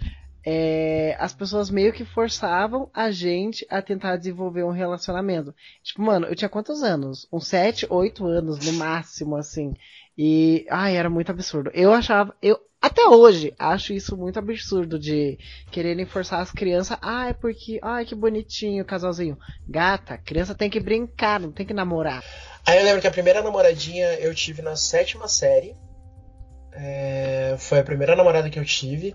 é, as pessoas meio que forçavam a gente a tentar desenvolver um relacionamento. Tipo, mano, eu tinha quantos anos? Uns 7, 8 anos no máximo, assim. E, ai, era muito absurdo. Eu achava, eu até hoje acho isso muito absurdo de quererem forçar as crianças. É porque, ai, que bonitinho, casalzinho. Gata, criança tem que brincar, não tem que namorar. Aí eu lembro que a primeira namoradinha eu tive na sétima série. É, foi a primeira namorada que eu tive.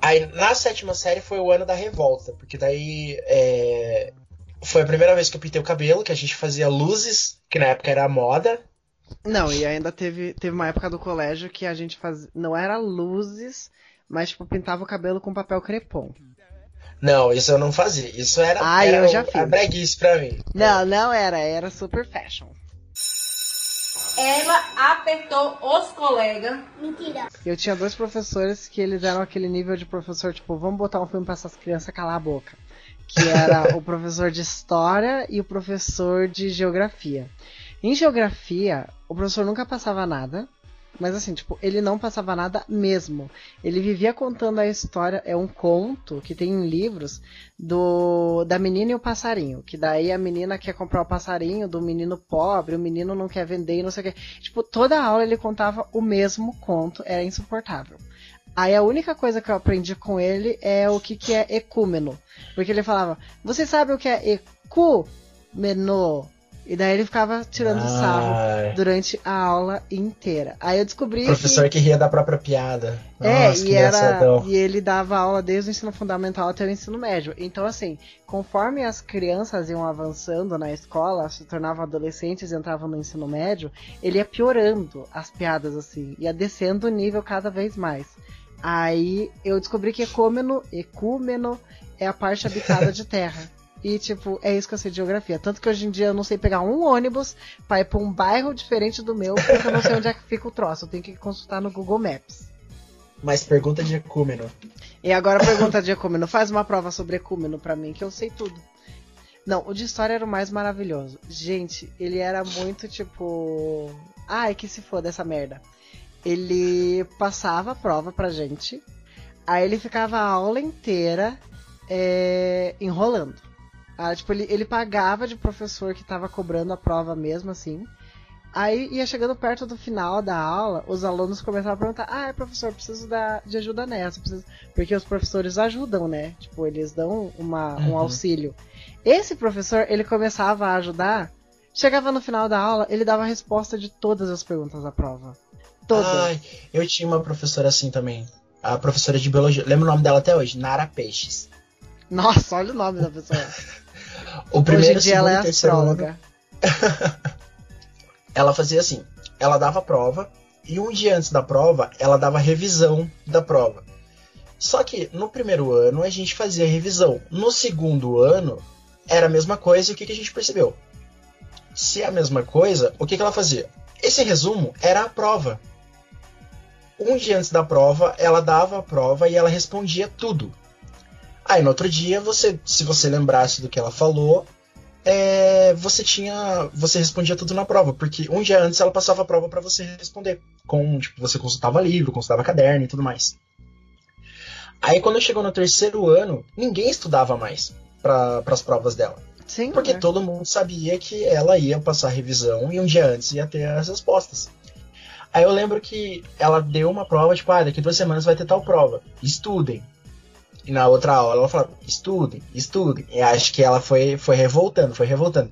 Aí na sétima série foi o ano da revolta, porque daí é, foi a primeira vez que eu pintei o cabelo, que a gente fazia luzes, que na época era moda. Não, e ainda teve, teve uma época do colégio que a gente fazia. Não era luzes, mas tipo, pintava o cabelo com papel crepom. Não, isso eu não fazia. Isso era, Ah, era eu já fiz. a breguice pra mim. Não, não era, era super fashion. Ela apertou os colegas. Eu tinha dois professores que eles eram aquele nível de professor, tipo, vamos botar um filme pra essas crianças calar a boca. Que era o professor de história e o professor de geografia. Em geografia, o professor nunca passava nada. Mas assim, tipo, ele não passava nada mesmo. Ele vivia contando a história, é um conto que tem em livros do da menina e o passarinho, que daí a menina quer comprar o passarinho do menino pobre, o menino não quer vender e não sei o que. Tipo, toda a aula ele contava o mesmo conto, era insuportável. Aí a única coisa que eu aprendi com ele é o que, que é ecúmeno. Porque ele falava, você sabe o que é ecúmeno? E daí ele ficava tirando sarro durante a aula inteira. Aí eu descobri professor que... que ria da própria piada. É, Nossa, e, era, e ele dava aula desde o ensino fundamental até o ensino médio. Então, assim, conforme as crianças iam avançando na escola, se tornavam adolescentes e entravam no ensino médio, ele ia piorando as piadas, assim, ia descendo o nível cada vez mais. Aí eu descobri que ecúmeno, ecúmeno é a parte habitada de terra. E, tipo, é isso que eu sei de geografia. Tanto que hoje em dia eu não sei pegar um ônibus pra ir pra um bairro diferente do meu, porque eu não sei onde é que fica o troço. Eu tenho que consultar no Google Maps. Mas pergunta de ecúmeno. E agora pergunta de ecúmeno. Faz uma prova sobre ecúmeno pra mim, que eu sei tudo. Não, o de história era o mais maravilhoso. Gente, ele era muito tipo. Ai, que se foda essa merda. Ele passava a prova pra gente. Aí ele ficava a aula inteira é, enrolando. Ah, tipo, ele, ele pagava de professor que tava cobrando a prova mesmo, assim. Aí ia chegando perto do final da aula, os alunos começavam a perguntar: Ah, professor, preciso da, de ajuda nessa. Preciso... Porque os professores ajudam, né? Tipo, eles dão uma, um Uhum. auxílio. Esse professor, ele começava a ajudar. Chegava no final da aula, ele dava a resposta de todas as perguntas da prova. Todas. Ai, eu tinha uma professora assim também. A professora de biologia. Lembro o nome dela até hoje? Nara Peixes. Nossa, olha o nome da pessoa. O primeiro, Hoje em dia ela é segundo terceiro ano- astróloga. ela fazia assim: ela dava a prova e um dia antes da prova ela dava revisão da prova. Só que no primeiro ano a gente fazia revisão. No segundo ano era a mesma coisa e o que, que a gente percebeu? Se é a mesma coisa, o que, que ela fazia? Esse resumo era a prova. Um dia antes da prova, ela dava a prova e ela respondia tudo. Aí no outro dia, você, se você lembrasse do que ela falou, é, você tinha, você respondia tudo na prova, porque um dia antes ela passava a prova para você responder, com tipo você consultava livro, consultava caderno e tudo mais. Aí quando chegou no terceiro ano, ninguém estudava mais para as provas dela. Sim, Porque né? todo mundo sabia que ela ia passar a revisão e um dia antes ia ter as respostas. Aí eu lembro que ela deu uma prova, tipo, ah, daqui duas semanas vai ter tal prova. Estudem. E na outra aula ela falava, estudem, estudem. E acho que ela foi, foi revoltando, foi revoltando.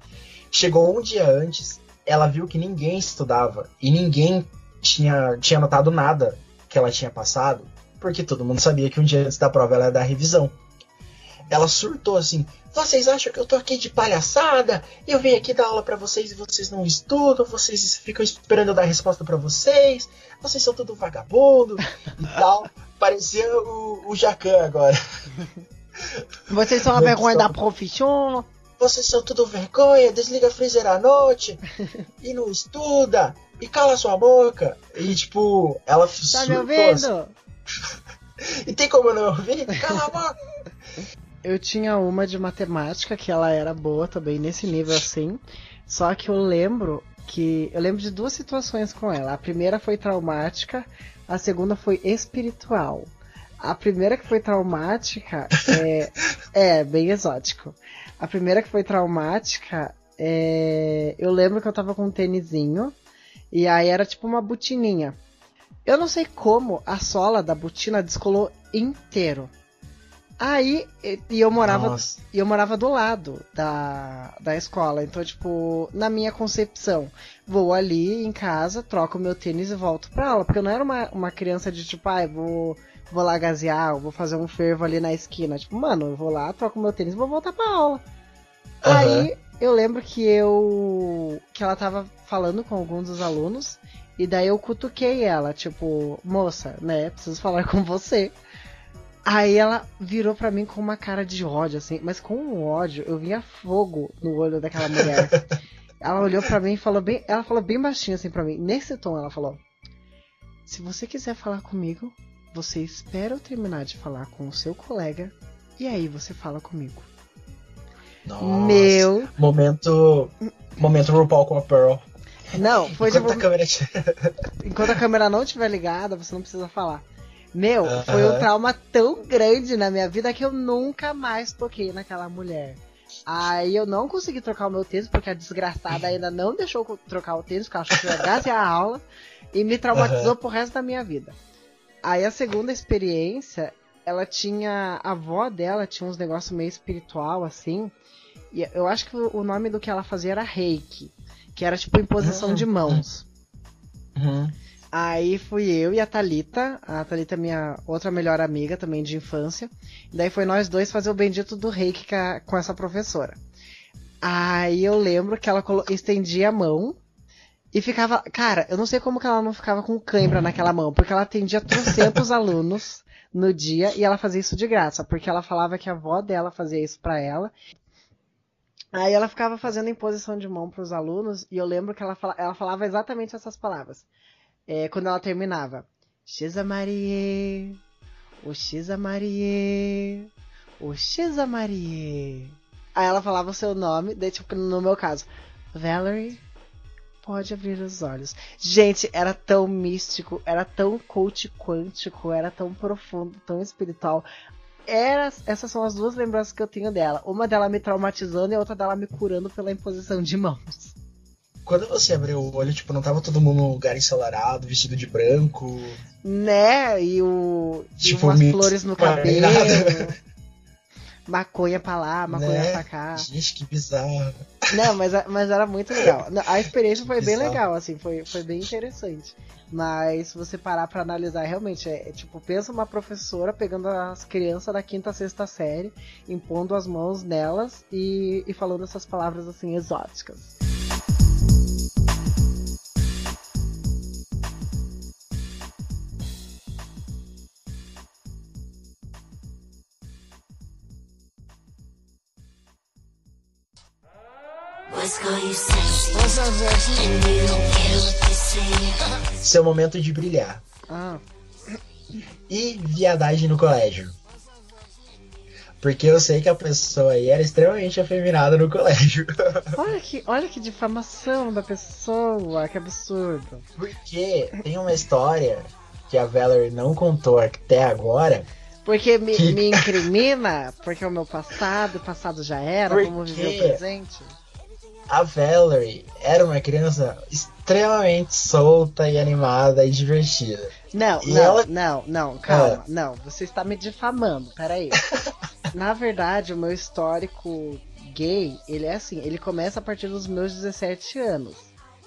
Chegou um dia antes, ela viu que ninguém estudava e ninguém tinha, tinha notado nada que ela tinha passado, porque todo mundo sabia que um dia antes da prova ela ia dar revisão. Ela surtou assim: vocês acham que eu tô aqui de palhaçada? Eu venho aqui dar aula pra vocês e vocês não estudam, vocês ficam esperando eu dar resposta pra vocês, vocês são tudo vagabundo e tal. Parecia o, o Jacan agora. Vocês são a vergonha da profissão. Vocês são tudo vergonha, desliga freezer à noite e não estuda e cala sua boca. E tipo, ela Tá me assim. ouvindo? E tem como eu não ouvir? Cala a boca. Eu tinha uma de matemática que ela era boa também nesse nível assim. Só que eu lembro que eu lembro de duas situações com ela. A primeira foi traumática, a segunda foi espiritual. A primeira que foi traumática é, é bem exótico. A primeira que foi traumática é, eu lembro que eu tava com um tênisinho e aí era tipo uma botininha. Eu não sei como a sola da botina descolou inteiro. Aí, e eu morava Nossa. e eu morava do lado da, da escola. Então, tipo, na minha concepção, vou ali em casa, troco meu tênis e volto pra aula. Porque eu não era uma, uma criança de tipo, ai, vou, vou lá gazear, ou vou fazer um fervo ali na esquina. Tipo, mano, eu vou lá, troco meu tênis e vou voltar pra aula. Aham. Aí eu lembro que eu. que ela tava falando com alguns dos alunos. E daí eu cutuquei ela, tipo, moça, né? Preciso falar com você. Aí ela virou pra mim com uma cara de ódio, assim, mas com um ódio, eu via fogo no olho daquela mulher. ela olhou pra mim e falou bem. Ela falou bem baixinho assim pra mim. Nesse tom ela falou: Se você quiser falar comigo, você espera eu terminar de falar com o seu colega. E aí você fala comigo. Nossa. Meu. Momento. Momento RuPaul com a Pearl. Não, foi Enquanto tipo. a câmera Enquanto a câmera não estiver ligada, você não precisa falar. Meu, Aham. foi um trauma tão grande na minha vida que eu nunca mais toquei naquela mulher. Aí eu não consegui trocar o meu tênis, porque a desgraçada ainda não deixou eu trocar o tênis, porque ela achou que eu ia gasear a aula, e me traumatizou pro resto da minha vida. Aí a segunda experiência, ela tinha. A avó dela tinha uns negócios meio espiritual, assim. E eu acho que o nome do que ela fazia era reiki, que era tipo imposição Hum, de mãos. Uhum. Aí fui eu e a Thalita, a Thalita é minha outra melhor amiga também de infância. E daí foi nós dois fazer o bendito do reiki com, essa professora. Aí eu lembro que ela estendia a mão e ficava. Cara, eu não sei como que ela não ficava com cãibra naquela mão, porque ela atendia trocentos alunos no dia e ela fazia isso de graça, porque ela falava que a avó dela fazia isso pra ela. Aí ela ficava fazendo imposição de mão pros alunos e eu lembro que ela, fala- ela falava exatamente essas palavras é, quando ela terminava. Xisa Marie, o Xisa Marie, o Xisa Marie. Aí ela falava o seu nome, daí, tipo, no meu caso, Valerie, pode abrir os olhos. Gente, era tão místico, era tão coach quântico, era tão profundo, tão espiritual. Era, essas são as duas lembranças que eu tenho dela. Uma dela me traumatizando e a outra dela me curando pela imposição de mãos. Quando você abriu o olho, tipo, não tava todo mundo num lugar ensolarado, vestido de branco. Né? E, o, e Tipo, umas mix flores no cabelo. maconha pra lá, maconha Né? pra cá. Gente, que bizarro. Não, mas, mas era muito legal. A experiência foi bem legal, assim, foi, foi bem interessante. Mas se você parar pra analisar, realmente, é, é tipo, pensa uma professora pegando as crianças da quinta, sexta série, impondo as mãos nelas e, e falando essas palavras assim exóticas. Seu momento de brilhar. Ah, E viadagem no colégio. Porque eu sei que a pessoa aí era extremamente afeminada no colégio. olha que, olha que difamação da pessoa, que absurdo. Porque tem uma história que a Valerie não contou até agora. Porque me, Que- me incrimina, porque é o meu passado, o passado já era, Por vamos viver o presente. A Valerie era uma criança extremamente solta e animada e divertida. Não, E não, ela- não, não, calma, Ah. não, você está me difamando, peraí. Na verdade, o meu histórico gay, ele é assim, ele começa a partir dos meus 17 anos.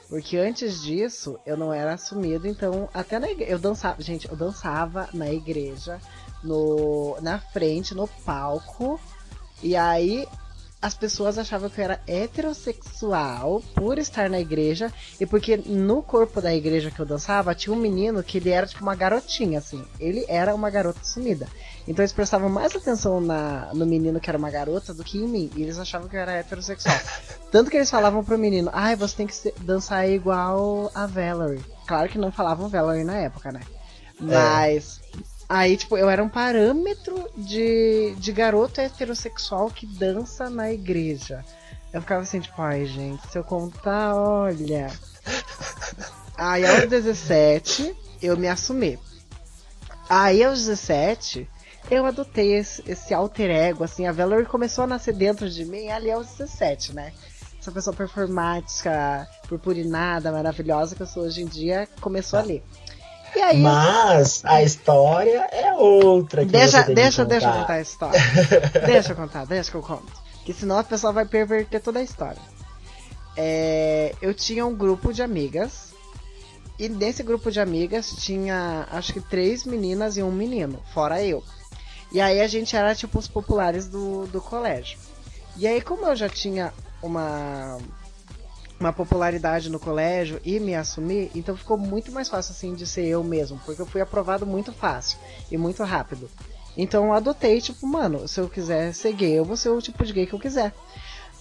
Porque antes disso, eu não era assumido, então, até na igreja, eu dançava, gente, eu dançava na igreja, no, na frente, no palco, e aí as pessoas achavam que eu era heterossexual por estar na igreja e porque no corpo da igreja que eu dançava tinha um menino que ele era tipo uma garotinha, assim. Ele era uma garota sumida. Então eles prestavam mais atenção na, no menino que era uma garota do que em mim. E eles achavam que eu era heterossexual. Tanto que eles falavam pro menino, ai, você tem que dançar igual a Valerie. Claro que não falavam Valerie na época, né? Mas. Aí, tipo, eu era um parâmetro de, de garoto heterossexual que dança na igreja. Eu ficava assim, tipo, ai, gente, se eu contar, olha. Aí, aos 17, eu me assumi. Aí, aos 17, eu adotei esse, esse alter ego, assim. A Valerie começou a nascer dentro de mim ali aos 17, né? Essa pessoa performática, purpurinada, maravilhosa que eu sou hoje em dia, começou ali. Aí, Mas a história é outra. Que Deixa, que deixa, deixa eu contar. a história. deixa eu contar, deixa que eu conto. Porque senão a pessoa vai perverter toda a história. É, eu tinha um grupo de amigas. E nesse grupo de amigas tinha acho que três meninas e um menino, fora eu. E aí a gente era tipo os populares do, do colégio. E aí, como eu já tinha uma, uma popularidade no colégio e me assumi, então ficou muito mais fácil assim de ser eu mesmo, porque eu fui aprovado muito fácil e muito rápido. Então eu adotei, tipo, mano, se eu quiser ser gay, eu vou ser o tipo de gay que eu quiser.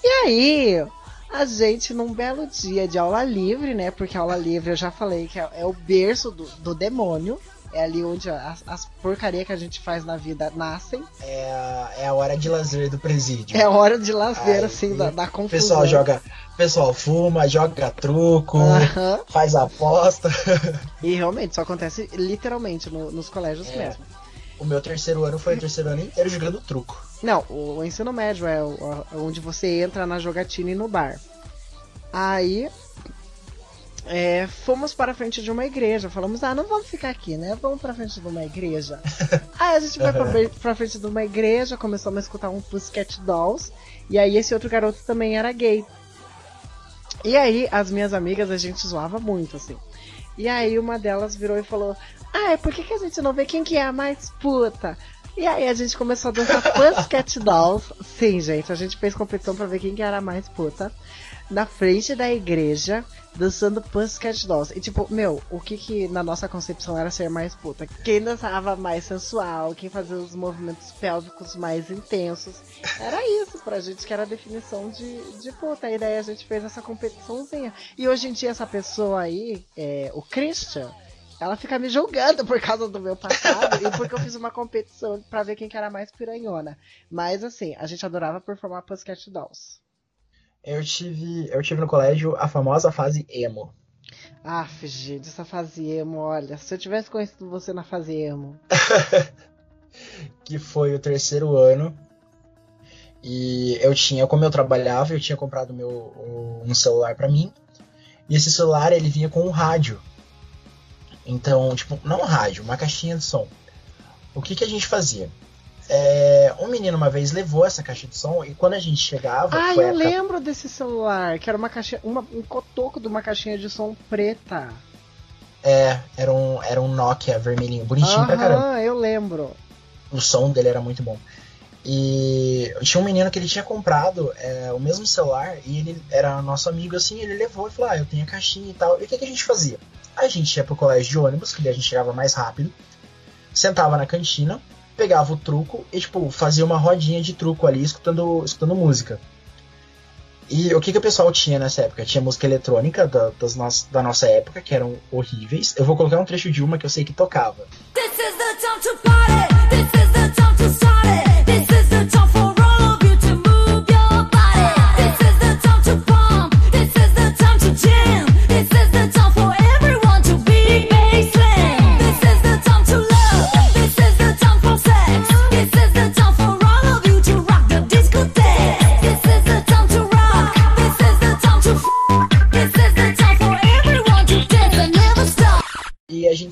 E aí, a gente, num belo dia de aula livre, né? Porque aula livre eu já falei que é, é o berço do, do demônio. É ali onde as, as porcarias que a gente faz na vida nascem. É a, é a hora de lazer do presídio. É hora de lazer, Aí, assim, da, da confusão. pessoal joga. Pessoal fuma, joga truco, faz aposta. E realmente, isso acontece literalmente no- nos colégios É. mesmo. O meu terceiro ano foi o terceiro ano inteiro jogando truco. Não, o, o ensino médio é o- é onde você entra na jogatina e no bar. Aí é, fomos para frente de uma igreja. Falamos, ah, não vamos ficar aqui, né? Vamos para frente de uma igreja. aí a gente pra, be- pra frente de uma igreja, começamos a escutar um Pussycat Dolls. E aí esse outro garoto também era gay. E aí as minhas amigas, a gente zoava muito, assim. E aí uma delas virou e falou, ai, por que, que a gente não vê quem que é a mais puta? E aí a gente começou a dançar Pussycat Dolls. Sim, gente, a gente fez competição pra ver quem que era a mais puta. Na frente da igreja, dançando Pussycat Dolls. E tipo, meu, o que que na nossa concepção era ser mais puta? Quem dançava mais sensual, quem fazia os movimentos pélvicos mais intensos. Era isso pra gente que era a definição de, de puta. E daí a gente fez essa competiçãozinha. E hoje em dia essa pessoa aí, é, o Christian, ela fica me julgando por causa do meu passado e porque eu fiz uma competição pra ver quem que era mais piranhona. Mas assim, a gente adorava performar Pussycat Dolls. Eu tive, eu tive no colégio a famosa fase emo. Aff, gente, essa fase emo, olha, se eu tivesse conhecido você na fase emo. que foi o terceiro ano. E eu tinha, como eu trabalhava, eu tinha comprado meu, um celular pra mim. E esse celular ele vinha com um rádio. Então, tipo, não um rádio, uma caixinha de som. O que que a gente fazia? É, um menino uma vez levou essa caixa de som e quando a gente chegava, Ah, a eu época- lembro desse celular, que era uma caixinha, uma, um cotoco de uma caixinha de som preta. é, era um, era um Nokia vermelhinho, bonitinho pra caramba. Aham, eu lembro. o som dele era muito bom. E tinha um menino que ele tinha comprado é, o mesmo celular e ele era nosso amigo assim, ele levou e falou: Ah, eu tenho a caixinha e tal. E o que, que a gente fazia? A gente ia pro colégio de ônibus, que daí a gente chegava mais rápido, sentava na cantina, pegava o truco e, tipo, fazia uma rodinha de truco ali, escutando, escutando música. E o que, que o pessoal tinha nessa época? Tinha música eletrônica da, das nossas, da nossa época, que eram horríveis. Eu vou colocar um trecho de uma que eu sei que tocava. This is the time to party.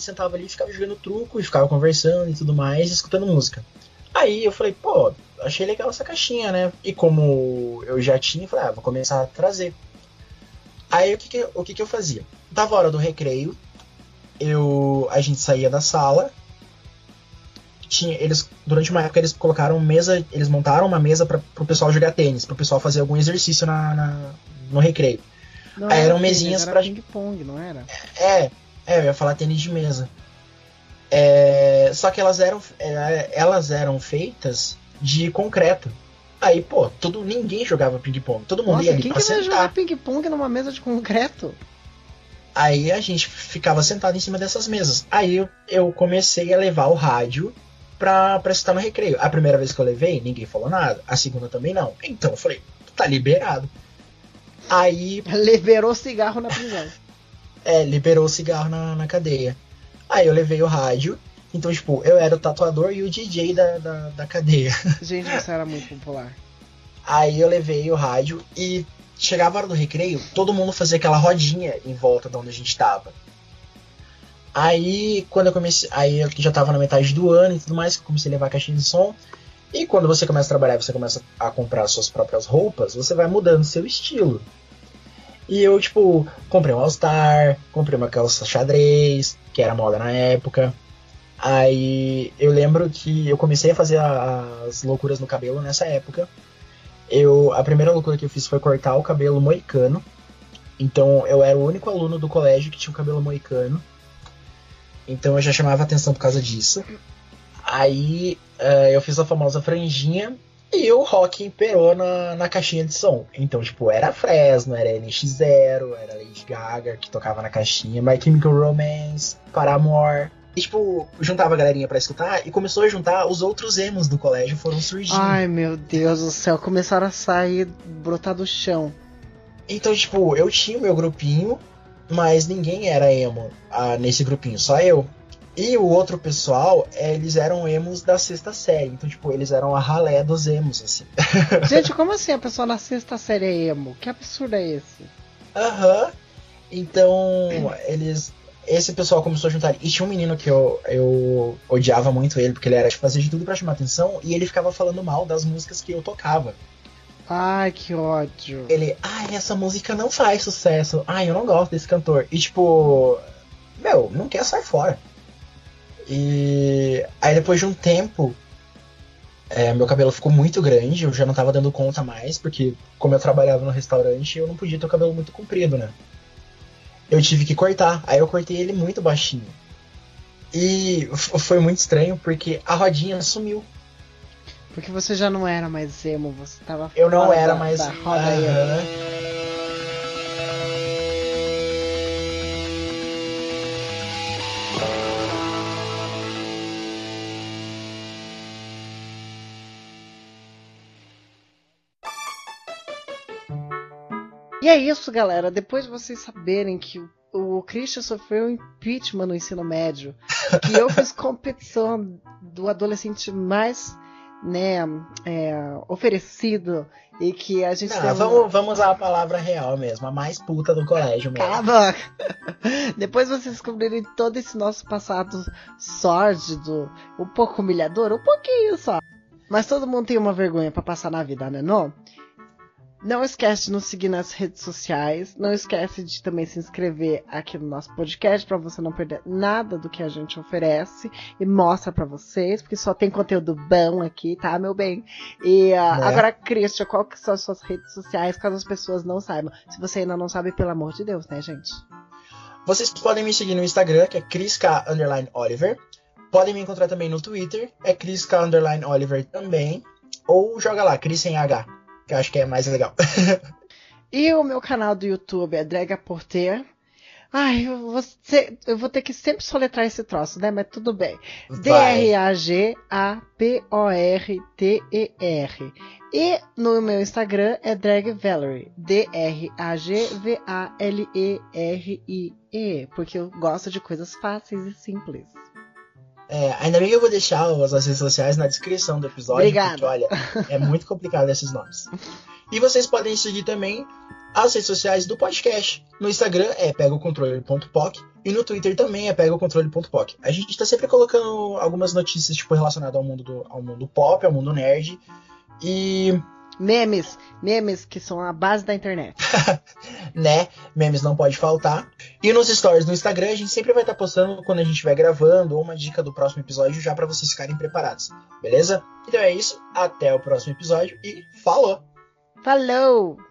Gente sentava ali e ficava jogando truco e ficava conversando e tudo mais, escutando música. Aí eu falei, pô, achei legal essa caixinha, né? E como eu já tinha, eu falei, ah, vou começar a trazer. Aí o que que, o que que eu fazia? Dava a hora do recreio, eu, a gente saía da sala. Tinha, eles, durante uma época eles colocaram mesa, eles montaram uma mesa para pro pessoal jogar tênis, pro pessoal fazer algum exercício na, na- no recreio. Não Aí eram mesinhas era pra- ping-pong, não era? É, é, eu ia falar tênis de mesa. É, só que elas eram, é, elas eram feitas de concreto. Aí, pô, todo, ninguém jogava ping-pong. Todo mundo Nossa, ia ali quem pra que vai sentar. jogar ping-pong numa mesa de concreto? Aí a gente ficava sentado em cima dessas mesas. Aí eu, eu comecei a levar o rádio pra, pra escutar no recreio. A primeira vez que eu levei, ninguém falou nada. A segunda também não. Então eu falei, tá liberado. Aí Liberou cigarro na prisão. É, liberou o cigarro na, na cadeia. Aí eu levei o rádio. Então, tipo, eu era o tatuador e o DJ da, da, da cadeia. Gente, você era muito popular. Aí eu levei o rádio e chegava a hora do recreio, todo mundo fazia aquela rodinha em volta de onde a gente tava. Aí, quando eu comecei. Aí eu já tava na metade do ano e tudo mais, que eu comecei a levar a caixinha de som. E quando você começa a trabalhar, você começa a comprar suas próprias roupas, você vai mudando seu estilo. E eu, tipo, comprei um All-Star, comprei uma calça xadrez, que era moda na época. Aí eu lembro que eu comecei a fazer as loucuras no cabelo nessa época. Eu, a primeira loucura que eu fiz foi cortar o cabelo moicano. Então eu era o único aluno do colégio que tinha o cabelo moicano. Então eu já chamava atenção por causa disso. Aí eh, eu fiz a famosa franjinha e o rock imperou na, na caixinha de som. Então, tipo, era Fresno, era NX0, era Lady Gaga que tocava na caixinha, My Chemical Romance, Paramore. E, tipo, juntava a galerinha pra escutar e começou a juntar os outros emos do colégio foram surgindo. Ai, meu Deus do céu. Começaram a sair, brotar do chão. Então, tipo, eu tinha o meu grupinho, mas ninguém era emo ah, nesse grupinho, só eu. E o outro pessoal, eh, eles eram emos da sexta série. Então, tipo, eles eram a ralé dos emos, assim. Gente, como assim a pessoa na sexta série é emo? Que absurdo é esse? Aham. Então, eles. Esse pessoal começou a juntar. E tinha um menino que eu, eu odiava muito ele, porque ele era tipo, fazia de tudo pra chamar atenção, e ele ficava falando mal das músicas que eu tocava. Ai, que ódio. Ele, ai, essa música não faz sucesso. Ai, eu não gosto desse cantor. E tipo, meu, não quer sair fora. E aí depois de um tempo, é, meu cabelo ficou muito grande, eu já não tava dando conta mais, porque como eu trabalhava no restaurante, eu não podia ter o cabelo muito comprido, né? Eu tive que cortar, aí eu cortei ele muito baixinho. E foi muito estranho, porque a rodinha sumiu. Porque você já não era mais emo, você tava Eu não era da- mais. da roda. É isso, galera. Depois de vocês saberem que o, o Christian sofreu impeachment no ensino médio, que eu fiz competição do adolescente mais né, é, oferecido e que a gente Não, tem vamos, vamos usar a palavra real mesmo, a mais puta do colégio mesmo. Cala a boca. Depois vocês descobrirem todo esse nosso passado sórdido, um pouco humilhador, um pouquinho só. Mas todo mundo tem uma vergonha pra passar na vida, né, não? Não esquece de nos seguir nas redes sociais. Não esquece de também se inscrever aqui no nosso podcast para você não perder nada do que a gente oferece e mostra pra vocês, porque só tem conteúdo bom aqui, tá, meu bem? E ah, Né? agora, Christian, qual que são as suas redes sociais, caso as pessoas não saibam? Se você ainda não sabe, pelo amor de Deus, né, gente? Vocês podem me seguir no Instagram, que é chrisk underline Oliver. Podem me encontrar também no Twitter, é chrisk underline Oliver também. Ou joga lá, Chris sem H, que eu acho que é mais legal. E o meu canal do YouTube é Drega Porter. Ai, eu vou, ser- eu vou ter que sempre soletrar esse troço, né? Mas tudo bem. D-R-A-G-A-P-O-R-T-E-R. E no meu Instagram é Drag Valerie. D-R-A-G-V-A-L-E-R-I-E. Porque eu gosto de coisas fáceis e simples. É, ainda bem que eu vou deixar as redes sociais na descrição do episódio. Obrigada. Porque, olha, é muito complicado esses nomes. E vocês podem seguir também as redes sociais do podcast. No Instagram é pegaocontrole.poc e no Twitter também é pegaocontrole.poc. A gente tá sempre colocando algumas notícias tipo relacionadas ao mundo do, ao mundo pop, ao mundo nerd. E, Memes. Memes que são a base da internet. né, memes não pode faltar. E nos stories no Instagram a gente sempre vai estar postando quando a gente estiver gravando ou uma dica do próximo episódio já pra vocês ficarem preparados. Beleza? Então é isso, até o próximo episódio e falou! Falou!